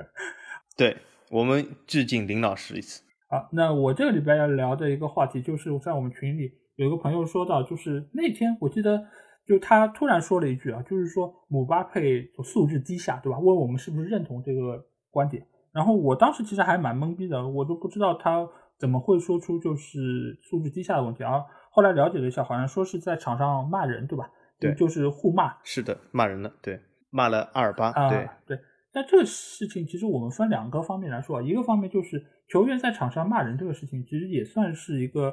对我们致敬林老师一次。好，那我这个礼拜要聊的一个话题，就是在我们群里有一个朋友说到，就是那天我记得，就他突然说了一句啊，就是说姆巴佩素质低下，对吧？问我们是不是认同这个观点。然后我当时其实还蛮懵逼的，我都不知道他。怎么会说出就是素质低下的问题？而后来了解了一下，好像说是在场上骂人，对吧？对，就是互骂。是的，骂人了，对，骂了阿尔巴。对对。但这个事情其实我们分两个方面来说啊，一个方面就是球员在场上骂人这个事情，其实也算是一个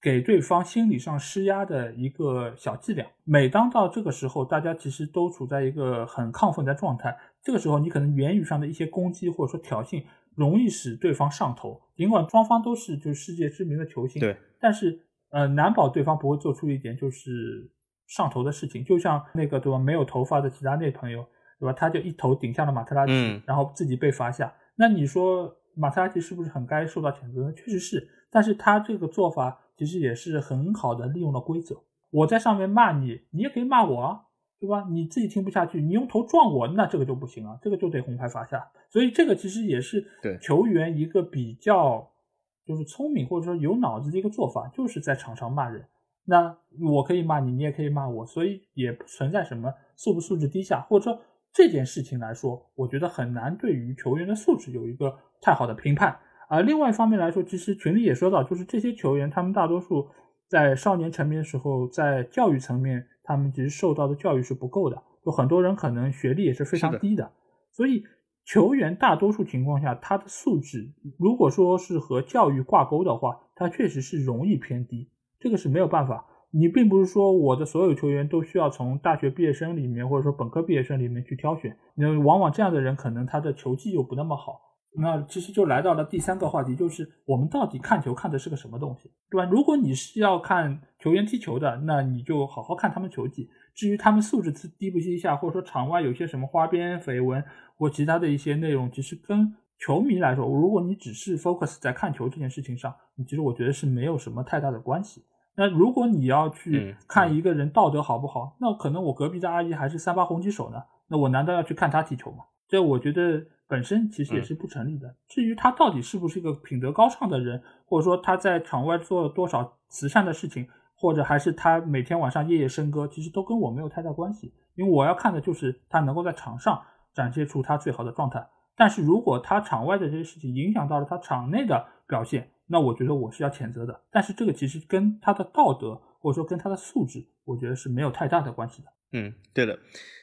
给对方心理上施压的一个小伎俩。每当到这个时候，大家其实都处在一个很亢奋的状态，这个时候你可能言语上的一些攻击或者说挑衅，容易使对方上头。尽管双方都是就是世界知名的球星，对，但是呃，难保对方不会做出一点就是上头的事情。就像那个对吧，没有头发的齐达内朋友，对吧？他就一头顶向了马特拉齐，然后自己被罚下。那你说？马特拉齐是不是很该受到谴责呢？确实是，但是他这个做法其实也是很好的利用了规则。我在上面骂你，你也可以骂我啊，对吧？你自己听不下去，你用头撞我，那这个就不行啊，这个就得红牌罚下。所以这个其实也是球员一个比较就是聪明或者说有脑子的一个做法，就是在场上骂人。那我可以骂你，你也可以骂我，所以也不存在什么素不素质低下，或者说这件事情来说，我觉得很难对于球员的素质有一个。太好的评判而另外一方面来说，其实群里也说到，就是这些球员，他们大多数在少年成名的时候，在教育层面，他们其实受到的教育是不够的，有很多人可能学历也是非常低的，所以球员大多数情况下，他的素质如果说是和教育挂钩的话，他确实是容易偏低，这个是没有办法。你并不是说我的所有球员都需要从大学毕业生里面，或者说本科毕业生里面去挑选，那往往这样的人可能他的球技又不那么好。那其实就来到了第三个话题，就是我们到底看球看的是个什么东西，对吧？如果你是要看球员踢球的，那你就好好看他们球技。至于他们素质低不低下，或者说场外有些什么花边绯闻或其他的一些内容，其实跟球迷来说，如果你只是 focus 在看球这件事情上，你其实我觉得是没有什么太大的关系。那如果你要去看一个人道德好不好，那可能我隔壁的阿姨还是三八红旗手呢，那我难道要去看他踢球吗？这我觉得。本身其实也是不成立的。至于他到底是不是一个品德高尚的人，或者说他在场外做了多少慈善的事情，或者还是他每天晚上夜夜笙歌，其实都跟我没有太大关系。因为我要看的就是他能够在场上展现出他最好的状态。但是如果他场外的这些事情影响到了他场内的表现，那我觉得我是要谴责的。但是这个其实跟他的道德或者说跟他的素质，我觉得是没有太大的关系的。嗯，对的。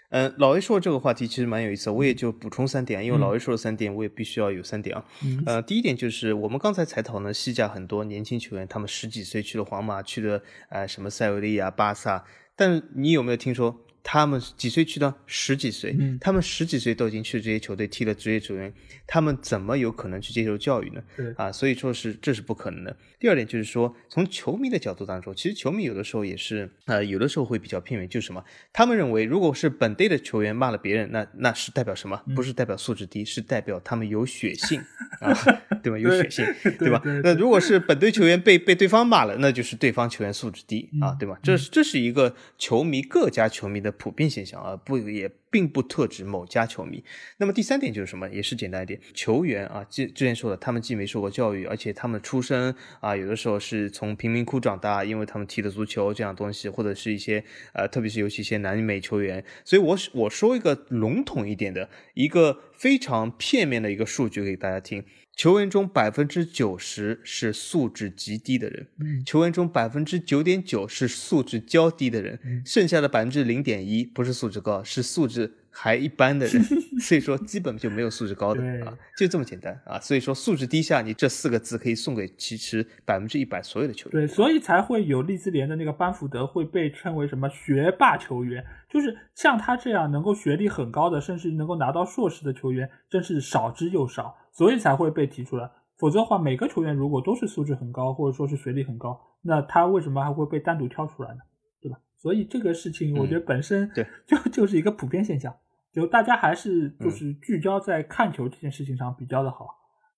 嗯，老 A 说的这个话题其实蛮有意思，我也就补充三点，因为老 A 说了三点，我也必须要有三点啊。呃，第一点就是我们刚才才讨论西甲很多年轻球员，他们十几岁去了皇马，去了呃什么塞维利亚、巴萨，但你有没有听说？他们几岁去的？十几岁，他们十几岁都已经去这些球队踢了职业球员，他们怎么有可能去接受教育呢？啊，所以说是这是不可能的。第二点就是说，从球迷的角度当中，其实球迷有的时候也是，呃，有的时候会比较片面，就是什么？他们认为，如果是本队的球员骂了别人，那那是代表什么？不是代表素质低，是代表他们有血性 啊，对吧？有血性，对吧？那如果是本队球员被被对方骂了，那就是对方球员素质低啊，对吧？这是这是一个球迷各家球迷的。普遍现象啊，不也并不特指某家球迷。那么第三点就是什么？也是简单一点，球员啊，之之前说的，他们既没受过教育，而且他们出生啊，有的时候是从贫民窟长大，因为他们踢的足球这样东西，或者是一些呃，特别是尤其一些南美球员。所以，我我说一个笼统一点的一个非常片面的一个数据给大家听。球员中百分之九十是素质极低的人，球员中百分之九点九是素质较低的人，剩下的百分之零点一不是素质高，是素质还一般的人，所以说 基本就没有素质高的啊，就这么简单啊，所以说素质低下，你这四个字可以送给其实百分之一百所有的球员，对，所以才会有利兹联的那个班福德会被称为什么学霸球员，就是像他这样能够学历很高的，甚至能够拿到硕士的球员，真是少之又少。所以才会被提出来，否则的话，每个球员如果都是素质很高，或者说是学历很高，那他为什么还会被单独挑出来呢？对吧？所以这个事情，我觉得本身对就 就是一个普遍现象，就大家还是就是聚焦在看球这件事情上比较的好。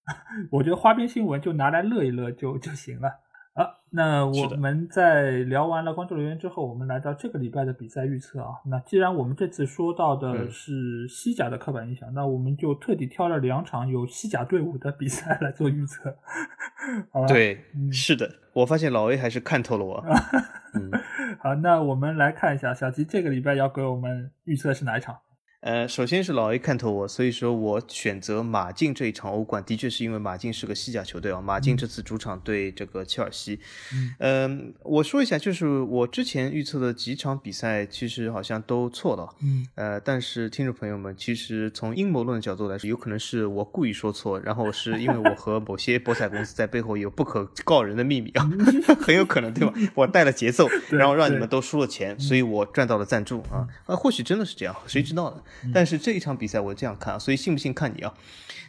我觉得花边新闻就拿来乐一乐就就行了。啊，那我们在聊完了观众留言之后，我们来到这个礼拜的比赛预测啊。那既然我们这次说到的是西甲的刻板印象，那我们就特地挑了两场有西甲队伍的比赛来做预测。好吧对，是的，我发现老 A 还是看透了我。好，那我们来看一下，小吉这个礼拜要给我们预测是哪一场？呃，首先是老 A 看透我，所以说我选择马竞这一场欧冠，的确是因为马竞是个西甲球队啊。马竞这次主场对这个切尔西，嗯，我说一下，就是我之前预测的几场比赛，其实好像都错了，嗯，呃，但是听众朋友们，其实从阴谋论的角度来说，有可能是我故意说错，然后是因为我和某些博彩公司在背后有不可告人的秘密啊，很有可能对吧？我带了节奏，然后让你们都输了钱，所以我赚到了赞助啊，啊，或许真的是这样，谁知道呢？但是这一场比赛我这样看啊，所以信不信看你啊。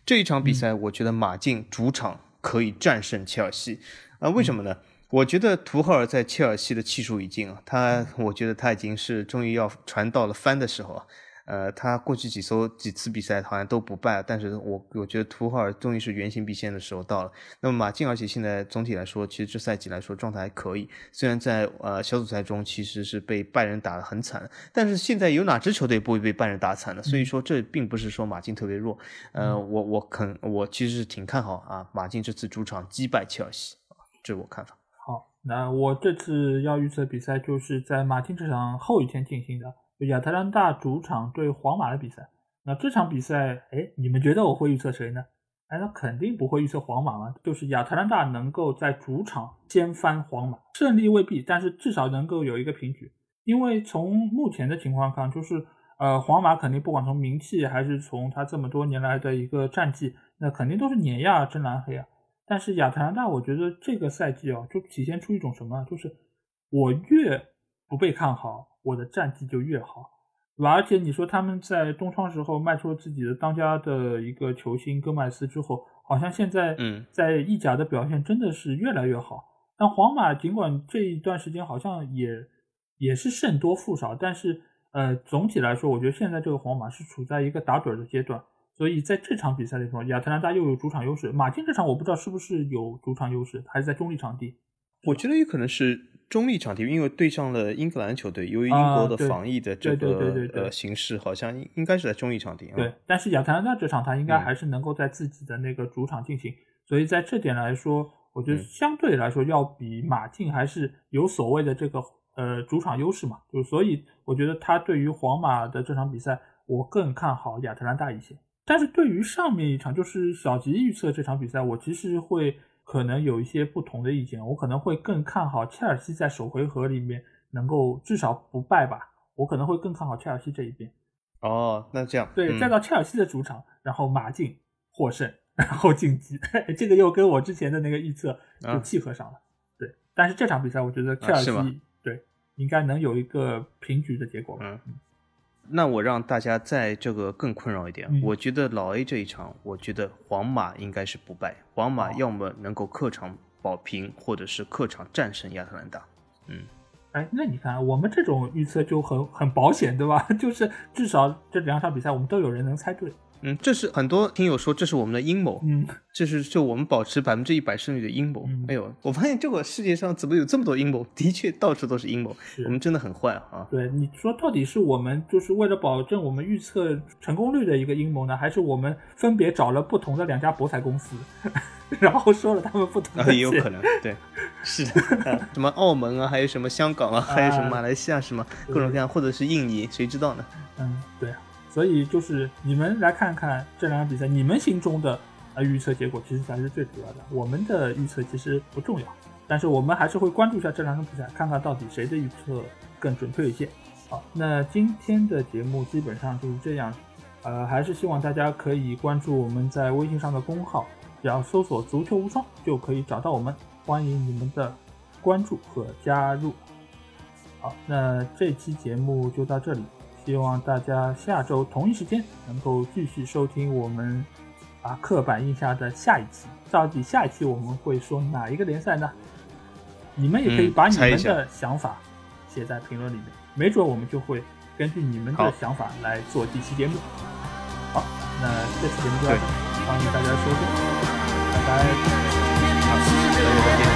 这一场比赛，我觉得马竞主场可以战胜切尔西啊？为什么呢？我觉得图赫尔在切尔西的气数已尽啊，他我觉得他已经是终于要传到了翻的时候啊。呃，他过去几艘几次比赛好像都不败，但是我我觉得图赫尔终于是原形毕现的时候到了。那么马竞，而且现在总体来说，其实这赛季来说状态还可以。虽然在呃小组赛中其实是被拜仁打得很惨，但是现在有哪支球队不会被拜仁打惨呢？所以说这并不是说马竞特别弱。呃，我我肯我其实是挺看好啊，马竞这次主场击败切尔西这是我看法。好，那我这次要预测比赛就是在马竞这场后一天进行的。亚特兰大主场对皇马的比赛，那这场比赛，哎，你们觉得我会预测谁呢？哎，那肯定不会预测皇马嘛，就是亚特兰大能够在主场掀翻皇马，胜利未必，但是至少能够有一个平局。因为从目前的情况看，就是呃，皇马肯定不管从名气还是从他这么多年来的一个战绩，那肯定都是碾压真蓝黑啊。但是亚特兰大，我觉得这个赛季哦，就体现出一种什么，就是我越不被看好。我的战绩就越好，对吧？而且你说他们在东窗时候卖出了自己的当家的一个球星戈麦斯之后，好像现在嗯在意甲的表现真的是越来越好。但皇马尽管这一段时间好像也也是胜多负少，但是呃总体来说，我觉得现在这个皇马是处在一个打盹的阶段。所以在这场比赛里头，亚特兰大又有主场优势。马竞这场我不知道是不是有主场优势，还是在中立场地？我觉得有可能是。中立场地，因为对上了英格兰球队，由于英国的防疫的这个呃形势，好像应该是在中立场地。对，但是亚特兰大这场他应该还是能够在自己的那个主场进行，所以在这点来说，我觉得相对来说要比马竞还是有所谓的这个呃主场优势嘛。就所以我觉得他对于皇马的这场比赛，我更看好亚特兰大一些。但是对于上面一场，就是小吉预测这场比赛，我其实会。可能有一些不同的意见，我可能会更看好切尔西在首回合里面能够至少不败吧，我可能会更看好切尔西这一边。哦，那这样对，再到切尔西的主场，然后马竞获胜，然后晋级，这个又跟我之前的那个预测就契合上了。对，但是这场比赛我觉得切尔西对应该能有一个平局的结果。嗯。那我让大家在这个更困扰一点，我觉得老 A 这一场，我觉得皇马应该是不败，皇马要么能够客场保平，或者是客场战胜亚特兰大。嗯，哎，那你看我们这种预测就很很保险，对吧？就是至少这两场比赛我们都有人能猜对。嗯，这是很多听友说这是我们的阴谋，嗯，这是就我们保持百分之一百胜率的阴谋。哎呦，我发现这个世界上怎么有这么多阴谋？的确，到处都是阴谋，我们真的很坏啊！对，你说到底是我们就是为了保证我们预测成功率的一个阴谋呢，还是我们分别找了不同的两家博彩公司，然后说了他们不同的？也有可能，对，是的，什么澳门啊，还有什么香港啊，还有什么马来西亚什么各种各样，或者是印尼，谁知道呢？嗯，对。所以就是你们来看看这两场比赛，你们心中的呃预测结果其实才是最主要的。我们的预测其实不重要，但是我们还是会关注一下这两场比赛，看看到底谁的预测更准确一些。好，那今天的节目基本上就是这样，呃，还是希望大家可以关注我们在微信上的公号，只要搜索“足球无双”就可以找到我们，欢迎你们的关注和加入。好，那这期节目就到这里。希望大家下周同一时间能够继续收听我们啊刻板印象的下一期。到底下一期我们会说哪一个联赛呢？你们也可以把你们的想法写在评论里面，没准我们就会根据你们的想法来做这期节目。好，那这期节目就到这，欢迎大家收听，拜拜。